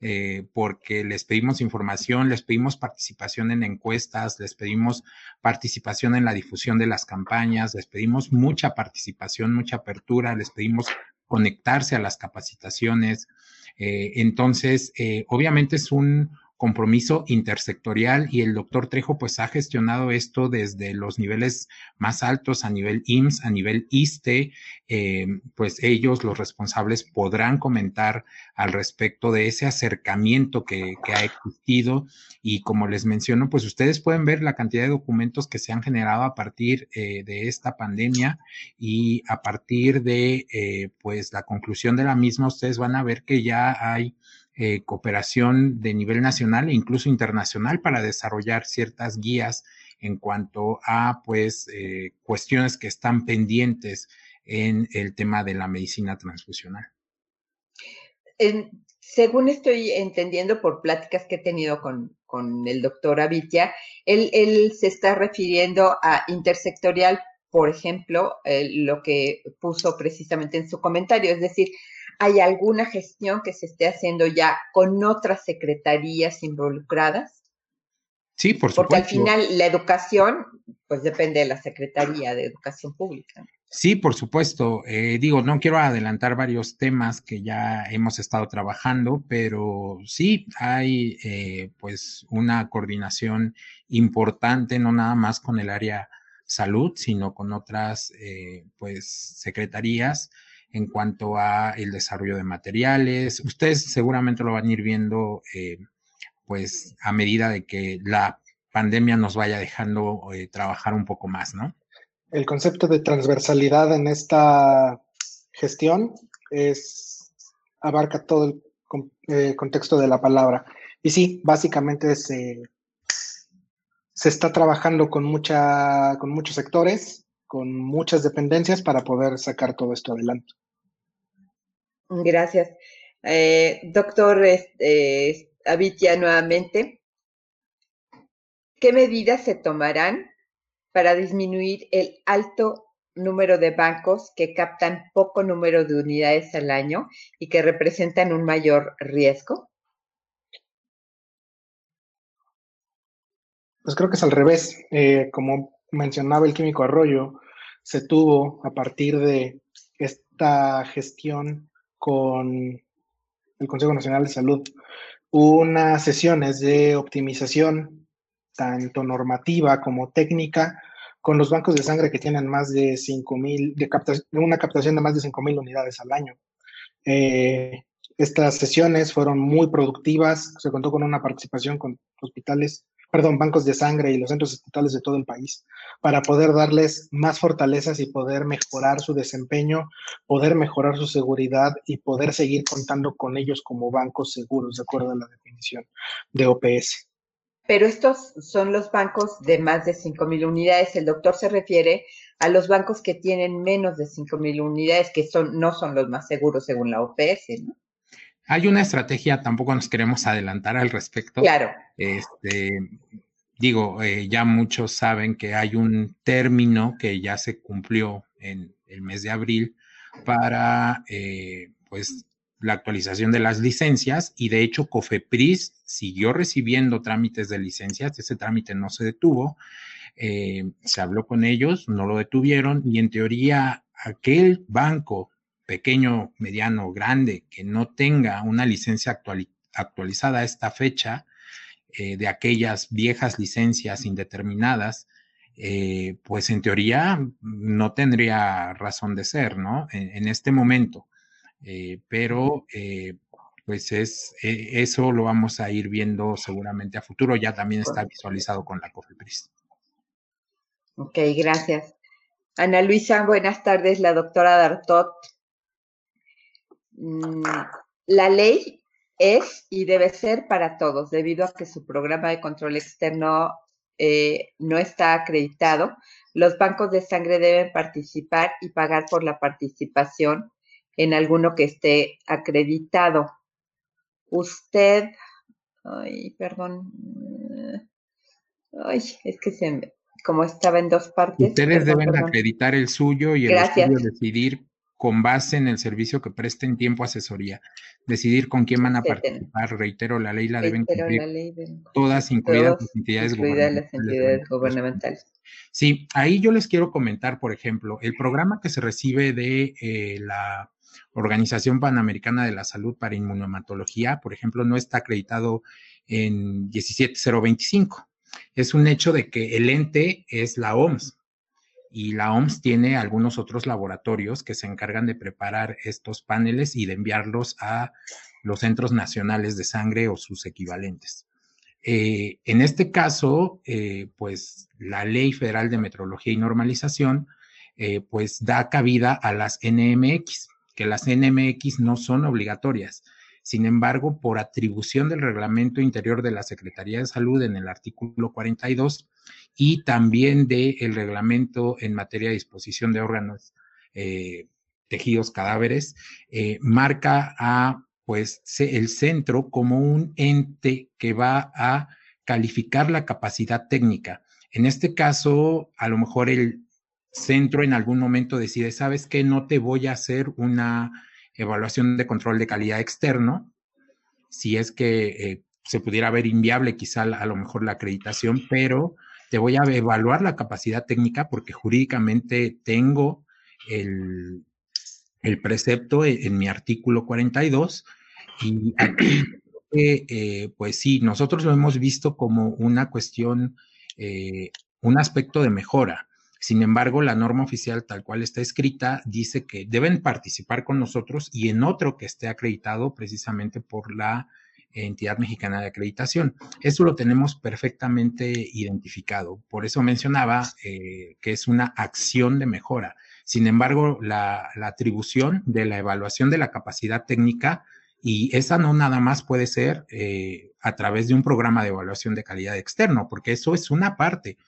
eh, porque les pedimos información, les pedimos participación en encuestas, les pedimos participación en la difusión de las campañas, les pedimos mucha participación, mucha apertura, les pedimos conectarse a las capacitaciones. Eh, entonces, eh, obviamente es un, compromiso intersectorial y el doctor Trejo pues ha gestionado esto desde los niveles más altos a nivel IMSS, a nivel ISTE, eh, pues ellos, los responsables, podrán comentar al respecto de ese acercamiento que, ha existido. Y como les menciono, pues ustedes pueden ver la cantidad de documentos que se han generado a partir eh, de esta pandemia y a partir de eh, pues la conclusión de la misma, ustedes van a ver que ya hay eh, cooperación de nivel nacional e incluso internacional para desarrollar ciertas guías en cuanto a pues eh, cuestiones que están pendientes en el tema de la medicina transfusional. según estoy entendiendo por pláticas que he tenido con, el doctor Avitia, él, él, se está refiriendo a intersectorial, por ejemplo, eh, lo que puso precisamente en su comentario, es decir, ¿Hay alguna gestión que se esté haciendo ya con otras secretarías involucradas? Sí, por supuesto. Porque al final la educación, pues depende de la Secretaría de Educación Pública. Sí, por supuesto. Eh, digo, no quiero adelantar varios temas que ya hemos estado trabajando, pero sí hay eh, pues una coordinación importante, no nada más con el área salud, sino con otras eh, pues secretarías en cuanto a el desarrollo de materiales. Ustedes seguramente lo van a ir viendo eh, pues a medida de que la pandemia nos vaya dejando eh, trabajar un poco más, ¿no? El concepto de transversalidad en esta gestión es abarca todo el eh, contexto de la palabra. Y sí, básicamente se, se está trabajando con, mucha, con muchos sectores, con muchas dependencias para poder sacar todo esto adelante. Gracias. Eh, doctor eh, Avitia, nuevamente, ¿qué medidas se tomarán para disminuir el alto número de bancos que captan poco número de unidades al año y que representan un mayor riesgo? Pues creo que es al revés. Eh, como mencionaba el químico Arroyo, se tuvo a partir de esta gestión con el Consejo Nacional de Salud unas sesiones de optimización, tanto normativa como técnica, con los bancos de sangre que tienen más de 5 mil, de una captación de más de 5 mil unidades al año. Eh, estas sesiones fueron muy productivas, se contó con una participación con hospitales perdón, bancos de sangre y los centros estatales de todo el país, para poder darles más fortalezas y poder mejorar su desempeño, poder mejorar su seguridad y poder seguir contando con ellos como bancos seguros, de acuerdo a la definición de OPS. Pero estos son los bancos de más de 5.000 unidades. El doctor se refiere a los bancos que tienen menos de 5.000 unidades, que son, no son los más seguros según la OPS, ¿no? Hay una estrategia, tampoco nos queremos adelantar al respecto. Claro. Este, digo, eh, ya muchos saben que hay un término que ya se cumplió en el mes de abril para, eh, pues, la actualización de las licencias y de hecho COFEPRIS siguió recibiendo trámites de licencias, ese trámite no se detuvo, eh, se habló con ellos, no lo detuvieron y en teoría aquel banco pequeño, mediano, grande, que no tenga una licencia actualizada a esta fecha, eh, de aquellas viejas licencias indeterminadas, eh, pues en teoría no tendría razón de ser, ¿no? En, este momento. Eh, pero pues es, eso lo vamos a ir viendo seguramente a futuro, ya también está visualizado con la COFEPRIS. Ok, gracias. Ana Luisa, buenas tardes, la doctora Dartot la ley es y debe ser para todos, debido a que su programa de control externo eh, no está acreditado. Los bancos de sangre deben participar y pagar por la participación en alguno que esté acreditado. Usted, ay, perdón, ay, es que se como estaba en dos partes. Ustedes deben acreditar el suyo y el suyo decidir con base en el servicio que presten tiempo asesoría, decidir con quién van a participar. Reitero, la ley la deben cumplir todas, incluidas las entidades, gubernamentales. Sí, ahí yo les quiero comentar, por ejemplo, el programa que se recibe de eh, la Organización Panamericana de la Salud para Inmunohematología, por ejemplo, no está acreditado en 17025. Es un hecho de que el ente es la OMS, y la OMS tiene algunos otros laboratorios que se encargan de preparar estos paneles y de enviarlos a los centros nacionales de sangre o sus equivalentes. Eh, en este caso, eh, pues la Ley Federal de Metrología y Normalización, eh, pues da cabida a las NMX, que las NMX no son obligatorias. Sin embargo, por atribución del reglamento interior de la Secretaría de Salud en el artículo 42, y también del reglamento en materia de disposición de órganos, eh, tejidos, cadáveres, eh, marca a pues el centro como un ente que va a calificar la capacidad técnica. En este caso, a lo mejor el centro en algún momento decide, ¿sabes qué? No te voy a hacer una evaluación de control de calidad externo, si es que eh, se pudiera ver inviable quizá a lo mejor la acreditación, pero te voy a evaluar la capacidad técnica porque jurídicamente tengo el, precepto e, en, mi artículo 42 y aquí, eh, pues sí, nosotros lo hemos visto como una cuestión, eh, un aspecto de mejora. Sin embargo, la norma oficial tal cual está escrita dice que deben participar con nosotros y en otro que esté acreditado precisamente por la entidad mexicana de acreditación. Eso lo tenemos perfectamente identificado. Por eso mencionaba eh, que es una acción de mejora. Sin embargo, la, atribución de la evaluación de la capacidad técnica, y esa no nada más puede ser eh, a través de un programa de evaluación de calidad externo, porque eso es una parte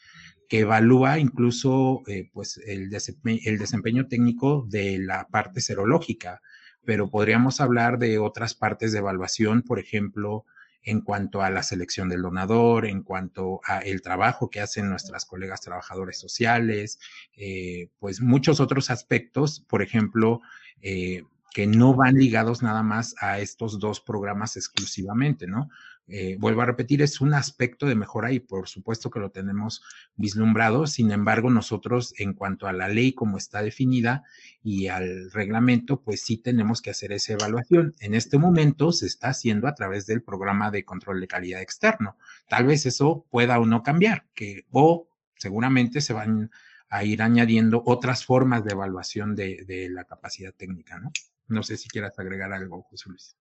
que evalúa incluso eh, pues el, desempeño técnico de la parte serológica, pero podríamos hablar de otras partes de evaluación, por ejemplo, en cuanto a la selección del donador, en cuanto a el trabajo que hacen nuestras colegas trabajadores sociales, eh, pues muchos otros aspectos, por ejemplo, eh, que no van ligados nada más a estos dos programas exclusivamente, ¿no? Eh, vuelvo a repetir, es un aspecto de mejora y por supuesto que lo tenemos vislumbrado. Sin embargo, nosotros en cuanto a la ley como está definida y al reglamento, pues sí tenemos que hacer esa evaluación. En este momento se está haciendo a través del programa de control de calidad externo. Tal vez eso pueda o no cambiar, que o seguramente se van a ir añadiendo otras formas de evaluación de, de la capacidad técnica, ¿no? No sé si quieras agregar algo, José Luis.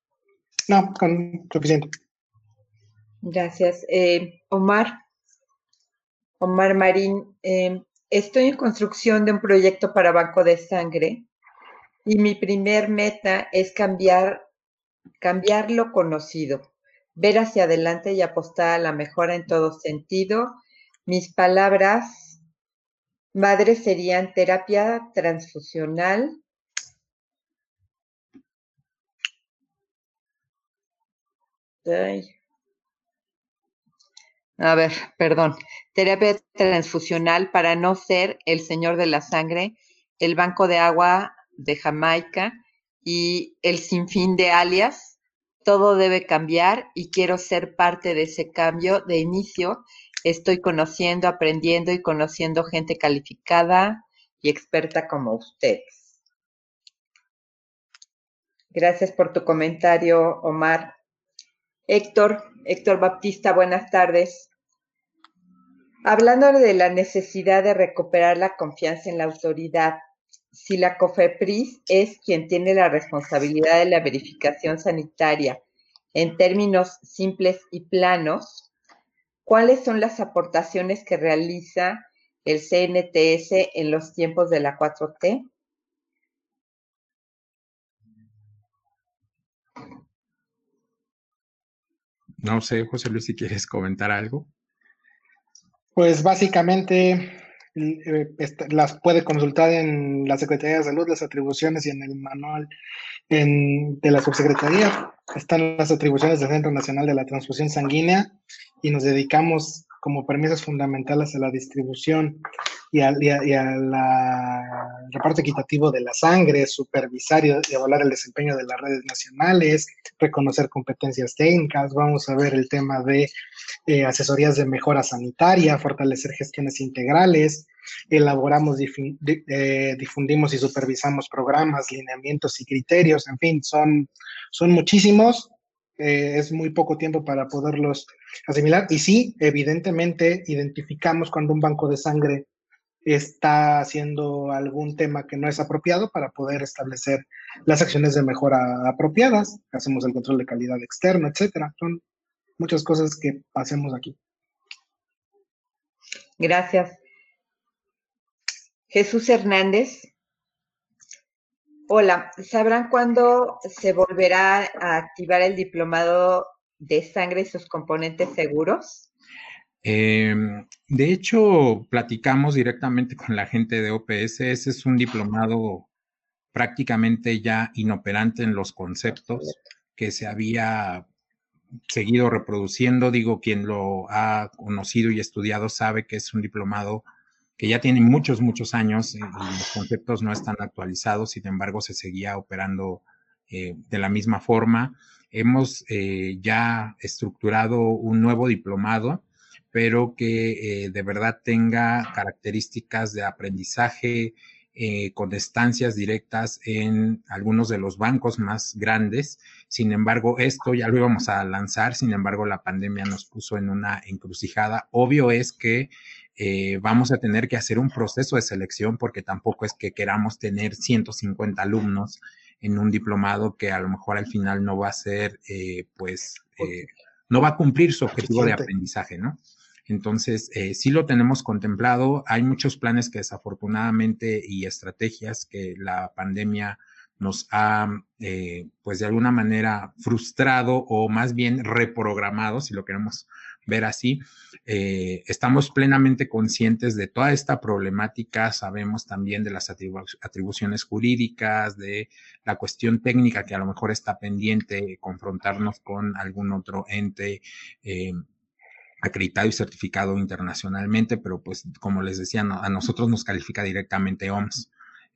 No, con suficiente. Gracias. Eh, Omar, Omar Marín, eh, estoy en construcción de un proyecto para banco de sangre y mi primer meta es cambiar, cambiar lo conocido, ver hacia adelante y apostar a la mejora en todo sentido. Mis palabras madres serían terapia transfusional, A ver, perdón. Terapia transfusional para no ser el señor de la sangre, el banco de agua de Jamaica y el sinfín de alias. Todo debe cambiar y quiero ser parte de ese cambio de inicio. Estoy conociendo, aprendiendo y conociendo gente calificada y experta como ustedes. Gracias por tu comentario, Omar. Héctor, Héctor Baptista, buenas tardes. Hablando de la necesidad de recuperar la confianza en la autoridad, si la COFEPRIS es quien tiene la responsabilidad de la verificación sanitaria en términos simples y planos, ¿cuáles son las aportaciones que realiza el CNTS en los tiempos de la 4T? No sé, José Luis, si quieres comentar algo. Pues básicamente eh, las puede consultar en la Secretaría de Salud, las atribuciones y en el manual de la subsecretaría. Están las atribuciones del Centro Nacional de la Transfusión Sanguínea y nos dedicamos como permisos fundamentales a la distribución y al, reparto equitativo de la sangre, supervisar y evaluar el desempeño de las redes nacionales, reconocer competencias técnicas, vamos a ver el tema de eh, asesorías de mejora sanitaria, fortalecer gestiones integrales, elaboramos, eh, difundimos y supervisamos programas, lineamientos y criterios, en fin, son, son muchísimos, eh, es muy poco tiempo para poderlos asimilar. Y sí, evidentemente identificamos cuando un banco de sangre está haciendo algún tema que no es apropiado para poder establecer las acciones de mejora apropiadas. Hacemos el control de calidad externo, etcétera. Son muchas cosas que hacemos aquí. Gracias. Jesús Hernández. Hola, ¿sabrán cuándo se volverá a activar el diplomado de sangre y sus componentes seguros? Em, de hecho, platicamos directamente con la gente de OPS. Ese es un diplomado prácticamente ya inoperante en los conceptos que se había seguido reproduciendo. Digo, quien lo ha conocido y estudiado sabe que es un diplomado que ya tiene muchos, muchos años y los conceptos no están actualizados, sin embargo, se seguía operando eh, de la misma forma. Hemos eh, ya estructurado un nuevo diplomado pero que eh, de verdad tenga características de aprendizaje eh, con estancias directas en algunos de los bancos más grandes. Sin embargo, esto ya lo íbamos a lanzar, sin embargo, la pandemia nos puso en una encrucijada. Obvio es que eh, vamos a tener que hacer un proceso de selección porque tampoco es que queramos tener 150 alumnos en un diplomado que a lo mejor al final no va a ser, pues, no va a cumplir su objetivo de aprendizaje, ¿no? Entonces, eh, sí lo tenemos contemplado. Hay muchos planes que desafortunadamente y estrategias que la pandemia nos ha, eh, pues de alguna manera, frustrado o más bien reprogramado, si lo queremos ver así. Eh, estamos plenamente conscientes de toda esta problemática, sabemos también de las atribuciones jurídicas, de la cuestión técnica que a lo mejor está pendiente, confrontarnos con algún otro ente acreditado y certificado internacionalmente, pero pues como les decía, a nosotros nos califica directamente OMS,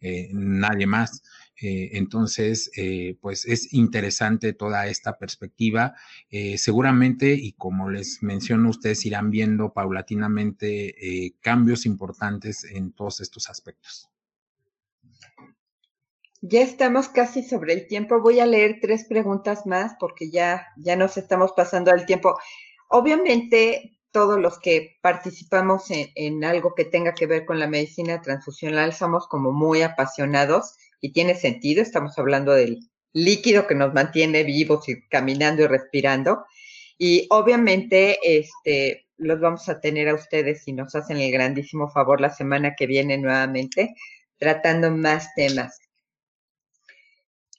eh, nadie más. Eh, entonces, eh, pues es interesante toda esta perspectiva. seguramente, y como les menciono, ustedes irán viendo paulatinamente cambios importantes en todos estos aspectos. Ya estamos casi sobre el tiempo. Voy a leer tres preguntas más porque ya, ya nos estamos pasando el tiempo. Obviamente, todos los que participamos en, algo que tenga que ver con la medicina transfusional somos como muy apasionados y tiene sentido. Estamos hablando del líquido que nos mantiene vivos y caminando y respirando. Y obviamente, este, los vamos a tener a ustedes y nos hacen el grandísimo favor la semana que viene nuevamente, tratando más temas.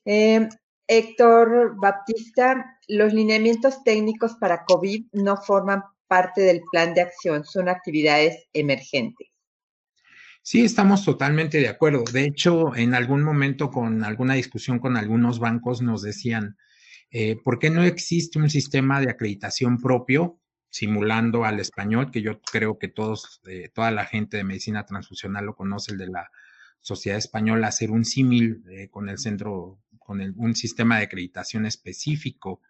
Eh, Héctor Baptista, los lineamientos técnicos para COVID no forman parte del plan de acción, son actividades emergentes. Sí, estamos totalmente de acuerdo. De hecho, en algún momento con alguna discusión con algunos bancos nos decían, eh, ¿por qué no existe un sistema de acreditación propio simulando al español, que yo creo que todos, eh, toda la gente de medicina transfusional lo conoce, el de la Sociedad Española, hacer un símil eh, con el centro con un sistema de acreditación específico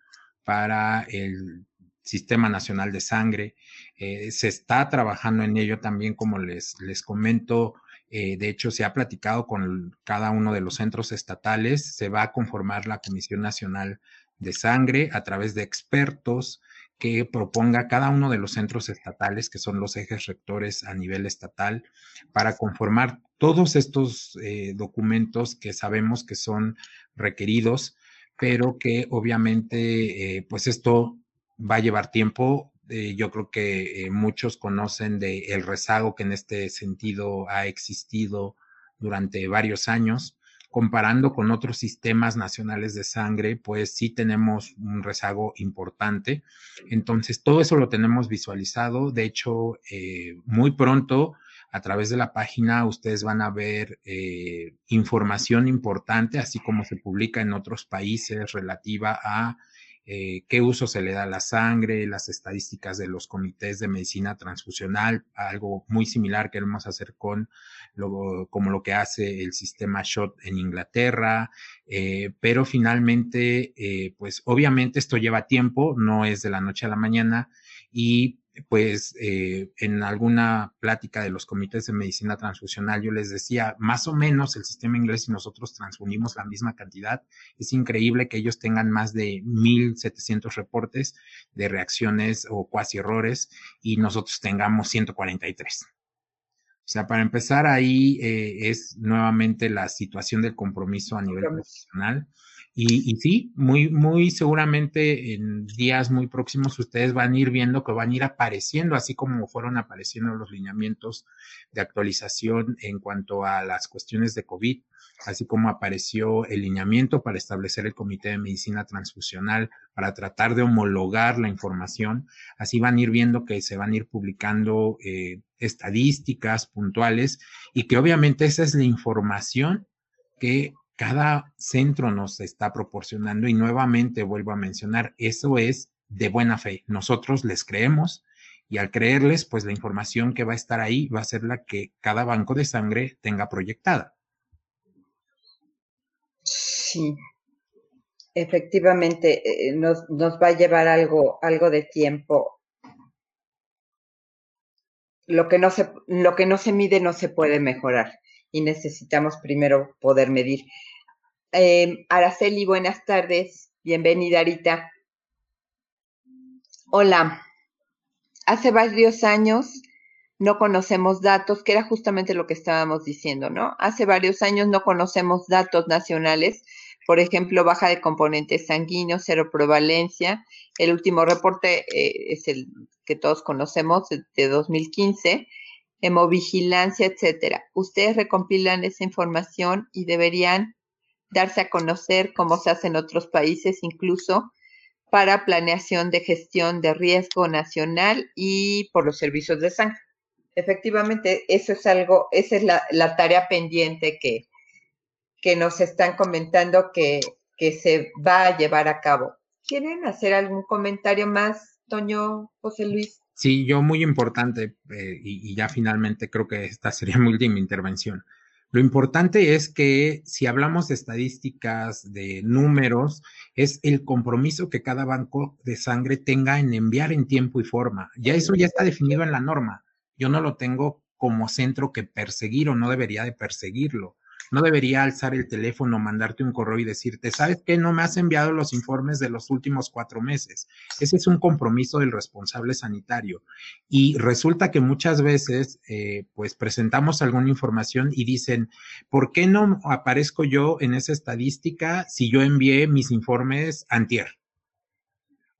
para el Sistema Nacional de Sangre. Eh, se está trabajando en ello también, como les, les comento. Eh, de hecho, se ha platicado con cada uno de los centros estatales. Se va a conformar la Comisión Nacional de Sangre a través de expertos que proponga cada uno de los centros estatales, que son los ejes rectores a nivel estatal, para conformar todos estos eh, documentos que sabemos que son requeridos, pero que obviamente, eh, pues esto va a llevar tiempo. Eh, yo creo que muchos conocen de el rezago que en este sentido ha existido durante varios años comparando con otros sistemas nacionales de sangre, pues sí tenemos un rezago importante. Entonces, todo eso lo tenemos visualizado. De hecho, eh, muy pronto, a través de la página, ustedes van a ver eh, información importante, así como se publica en otros países relativa a eh, qué uso se le da a la sangre, las estadísticas de los comités de medicina transfusional, algo muy similar queremos hacer con lo, como lo que hace el sistema SHOT en Inglaterra, eh, pero finalmente, pues obviamente esto lleva tiempo, no es de la noche a la mañana y pues eh, en alguna plática de los comités de medicina transfusional yo les decía, más o menos el sistema inglés y nosotros transfundimos la misma cantidad. Es increíble que ellos tengan más de 1.700 reportes de reacciones o cuasi errores y nosotros tengamos 143. O sea, para empezar ahí eh, es nuevamente la situación del compromiso a nivel profesional. Y, sí, muy, muy seguramente en días muy próximos ustedes van a ir viendo que van a ir apareciendo, así como fueron apareciendo los lineamientos de actualización en cuanto a las cuestiones de COVID, así como apareció el lineamiento para establecer el Comité de Medicina Transfusional para tratar de homologar la información. Así van a ir viendo que se van a ir publicando eh, estadísticas puntuales y que obviamente esa es la información que cada centro nos está proporcionando y nuevamente vuelvo a mencionar, eso es de buena fe. Nosotros les creemos y al creerles, pues la información que va a estar ahí va a ser la que cada banco de sangre tenga proyectada. Sí, efectivamente, eh, nos, nos va a llevar algo, algo de tiempo. Lo que, no se, lo que no se mide no se puede mejorar y necesitamos primero poder medir. Eh, Araceli, buenas tardes. Bienvenida, Arita. Hola. Hace varios años no conocemos datos, que era justamente lo que estábamos diciendo, ¿no? Hace varios años no conocemos datos nacionales, por ejemplo, baja de componentes sanguíneos, cero prevalencia. El último reporte eh, es el que todos conocemos de 2015 hemovigilancia, etcétera. Ustedes recompilan esa información y deberían darse a conocer cómo se hace en otros países, incluso para planeación de gestión de riesgo nacional y por los servicios de sangre. Efectivamente, eso es algo, esa es la, tarea pendiente que, que nos están comentando que, que se va a llevar a cabo. ¿Quieren hacer algún comentario más, Toño José Luis? Sí, yo muy importante, eh, y, ya finalmente creo que esta sería mi última intervención. Lo importante es que si hablamos de estadísticas, de números, es el compromiso que cada banco de sangre tenga en enviar en tiempo y forma. Ya eso ya está definido en la norma. Yo no lo tengo como centro que perseguir o no debería de perseguirlo. No debería alzar el teléfono, mandarte un correo y decirte, ¿sabes qué? No me has enviado los informes de los últimos cuatro meses. Ese es un compromiso del responsable sanitario. Y resulta que muchas veces, eh, pues presentamos alguna información y dicen, ¿por qué no aparezco yo en esa estadística si yo envié mis informes antier?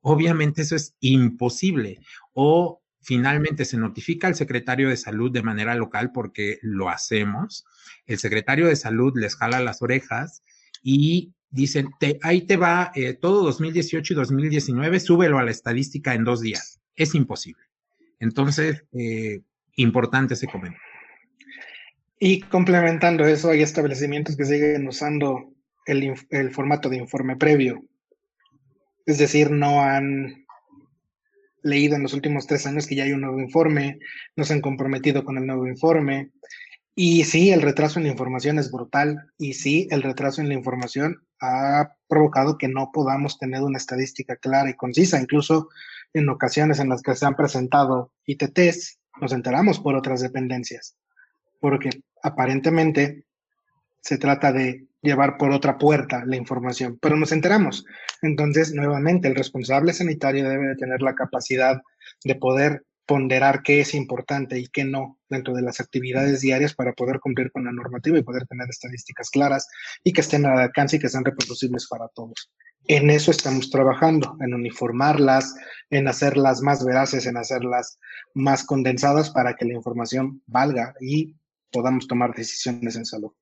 Obviamente eso es imposible. O finalmente se notifica al secretario de salud de manera local porque lo hacemos el secretario de salud les jala las orejas y dicen, ahí te va eh, todo 2018 y 2019, súbelo a la estadística en dos días. Es imposible. Entonces, eh, importante ese comentario. Y complementando eso, hay establecimientos que siguen usando el, el formato de informe previo. Es decir, no han leído en los últimos tres años que ya hay un nuevo informe, no se han comprometido con el nuevo informe, y sí, el retraso en la información es brutal y sí, el retraso en la información ha provocado que no podamos tener una estadística clara y concisa. Incluso en ocasiones en las que se han presentado ITTs, nos enteramos por otras dependencias, porque aparentemente se trata de llevar por otra puerta la información, pero nos enteramos. Entonces, nuevamente, el responsable sanitario debe de tener la capacidad de poder ponderar qué es importante y qué no dentro de las actividades diarias para poder cumplir con la normativa y poder tener estadísticas claras y que estén al alcance y que sean reproducibles para todos. En eso estamos trabajando, en uniformarlas, en hacerlas más veraces, en hacerlas más condensadas para que la información valga y podamos tomar decisiones en salud.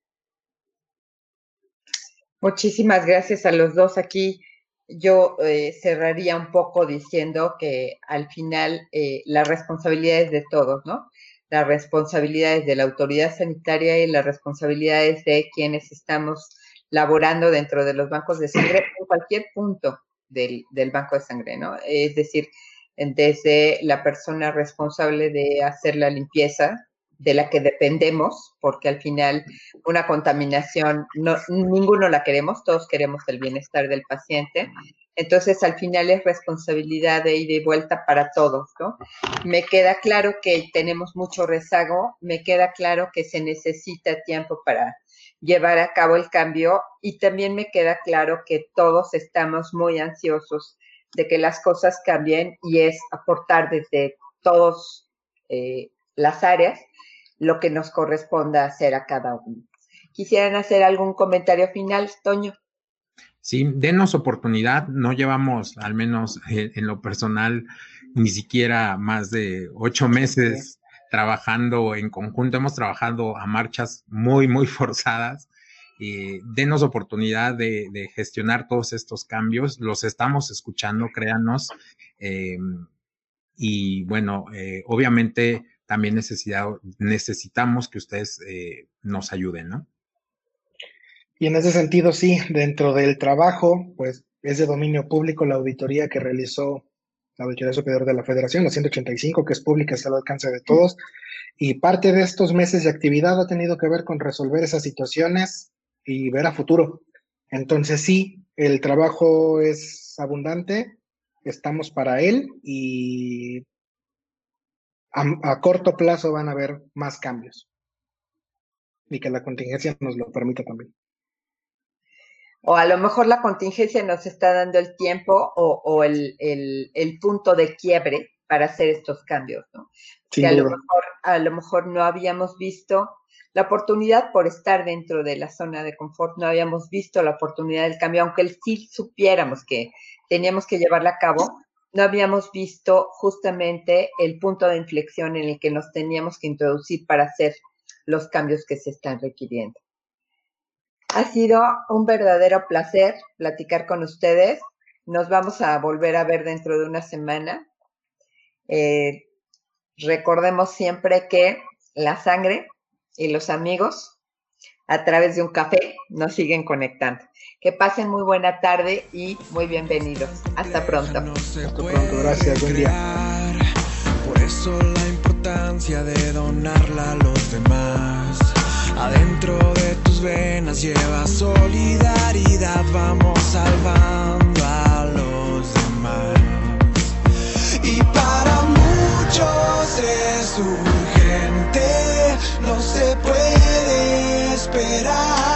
Muchísimas gracias a los dos aquí yo eh, cerraría un poco diciendo que al final eh, la responsabilidad es de todos, ¿no? Las responsabilidades de la autoridad sanitaria y las responsabilidades de quienes estamos laborando dentro de los bancos de sangre en cualquier punto del, del banco de sangre, ¿no? Es decir, desde la persona responsable de hacer la limpieza, de la que dependemos, porque al final una contaminación, no, ninguno la queremos, todos queremos el bienestar del paciente. Entonces, al final es responsabilidad de ir y vuelta para todos, ¿no? Me queda claro que tenemos mucho rezago, me queda claro que se necesita tiempo para llevar a cabo el cambio y también me queda claro que todos estamos muy ansiosos de que las cosas cambien y es aportar desde todas eh, las áreas lo que nos corresponda hacer a cada uno. ¿Quisieran hacer algún comentario final, Toño? Sí, denos oportunidad. No llevamos, al menos en, lo personal, ni siquiera más de ocho meses trabajando en conjunto. Hemos trabajado a marchas muy, muy forzadas. Eh, denos oportunidad de, gestionar todos estos cambios. Los estamos escuchando, créanos. Eh, y bueno, eh, obviamente también necesitamos que ustedes eh, nos ayuden, ¿no? Y en ese sentido, sí, dentro del trabajo, pues es de dominio público la auditoría que realizó la Auditoría Superior de la Federación, la 185, que es pública, está al alcance de todos. Y parte de estos meses de actividad ha tenido que ver con resolver esas situaciones y ver a futuro. Entonces, sí, el trabajo es abundante, estamos para él y a, corto plazo van a haber más cambios y que la contingencia nos lo permita también. O a lo mejor la contingencia nos está dando el tiempo o, el, punto de quiebre para hacer estos cambios, ¿no? que a lo, mejor, a lo mejor no habíamos visto la oportunidad por estar dentro de la zona de confort, no habíamos visto la oportunidad del cambio, aunque sí supiéramos que teníamos que llevarla a cabo, no habíamos visto justamente el punto de inflexión en el que nos teníamos que introducir para hacer los cambios que se están requiriendo. Ha sido un verdadero placer platicar con ustedes. Nos vamos a volver a ver dentro de una semana. Eh, recordemos siempre que la sangre y los amigos a través de un café nos siguen conectando. Que pasen muy buena tarde y muy bienvenidos. Hasta pronto. Hasta pronto, gracias, buen día. Por eso la importancia de donarla a los demás. Adentro de tus venas lleva solidaridad, vamos salvando a los demás. Y para muchos es urgente esperar.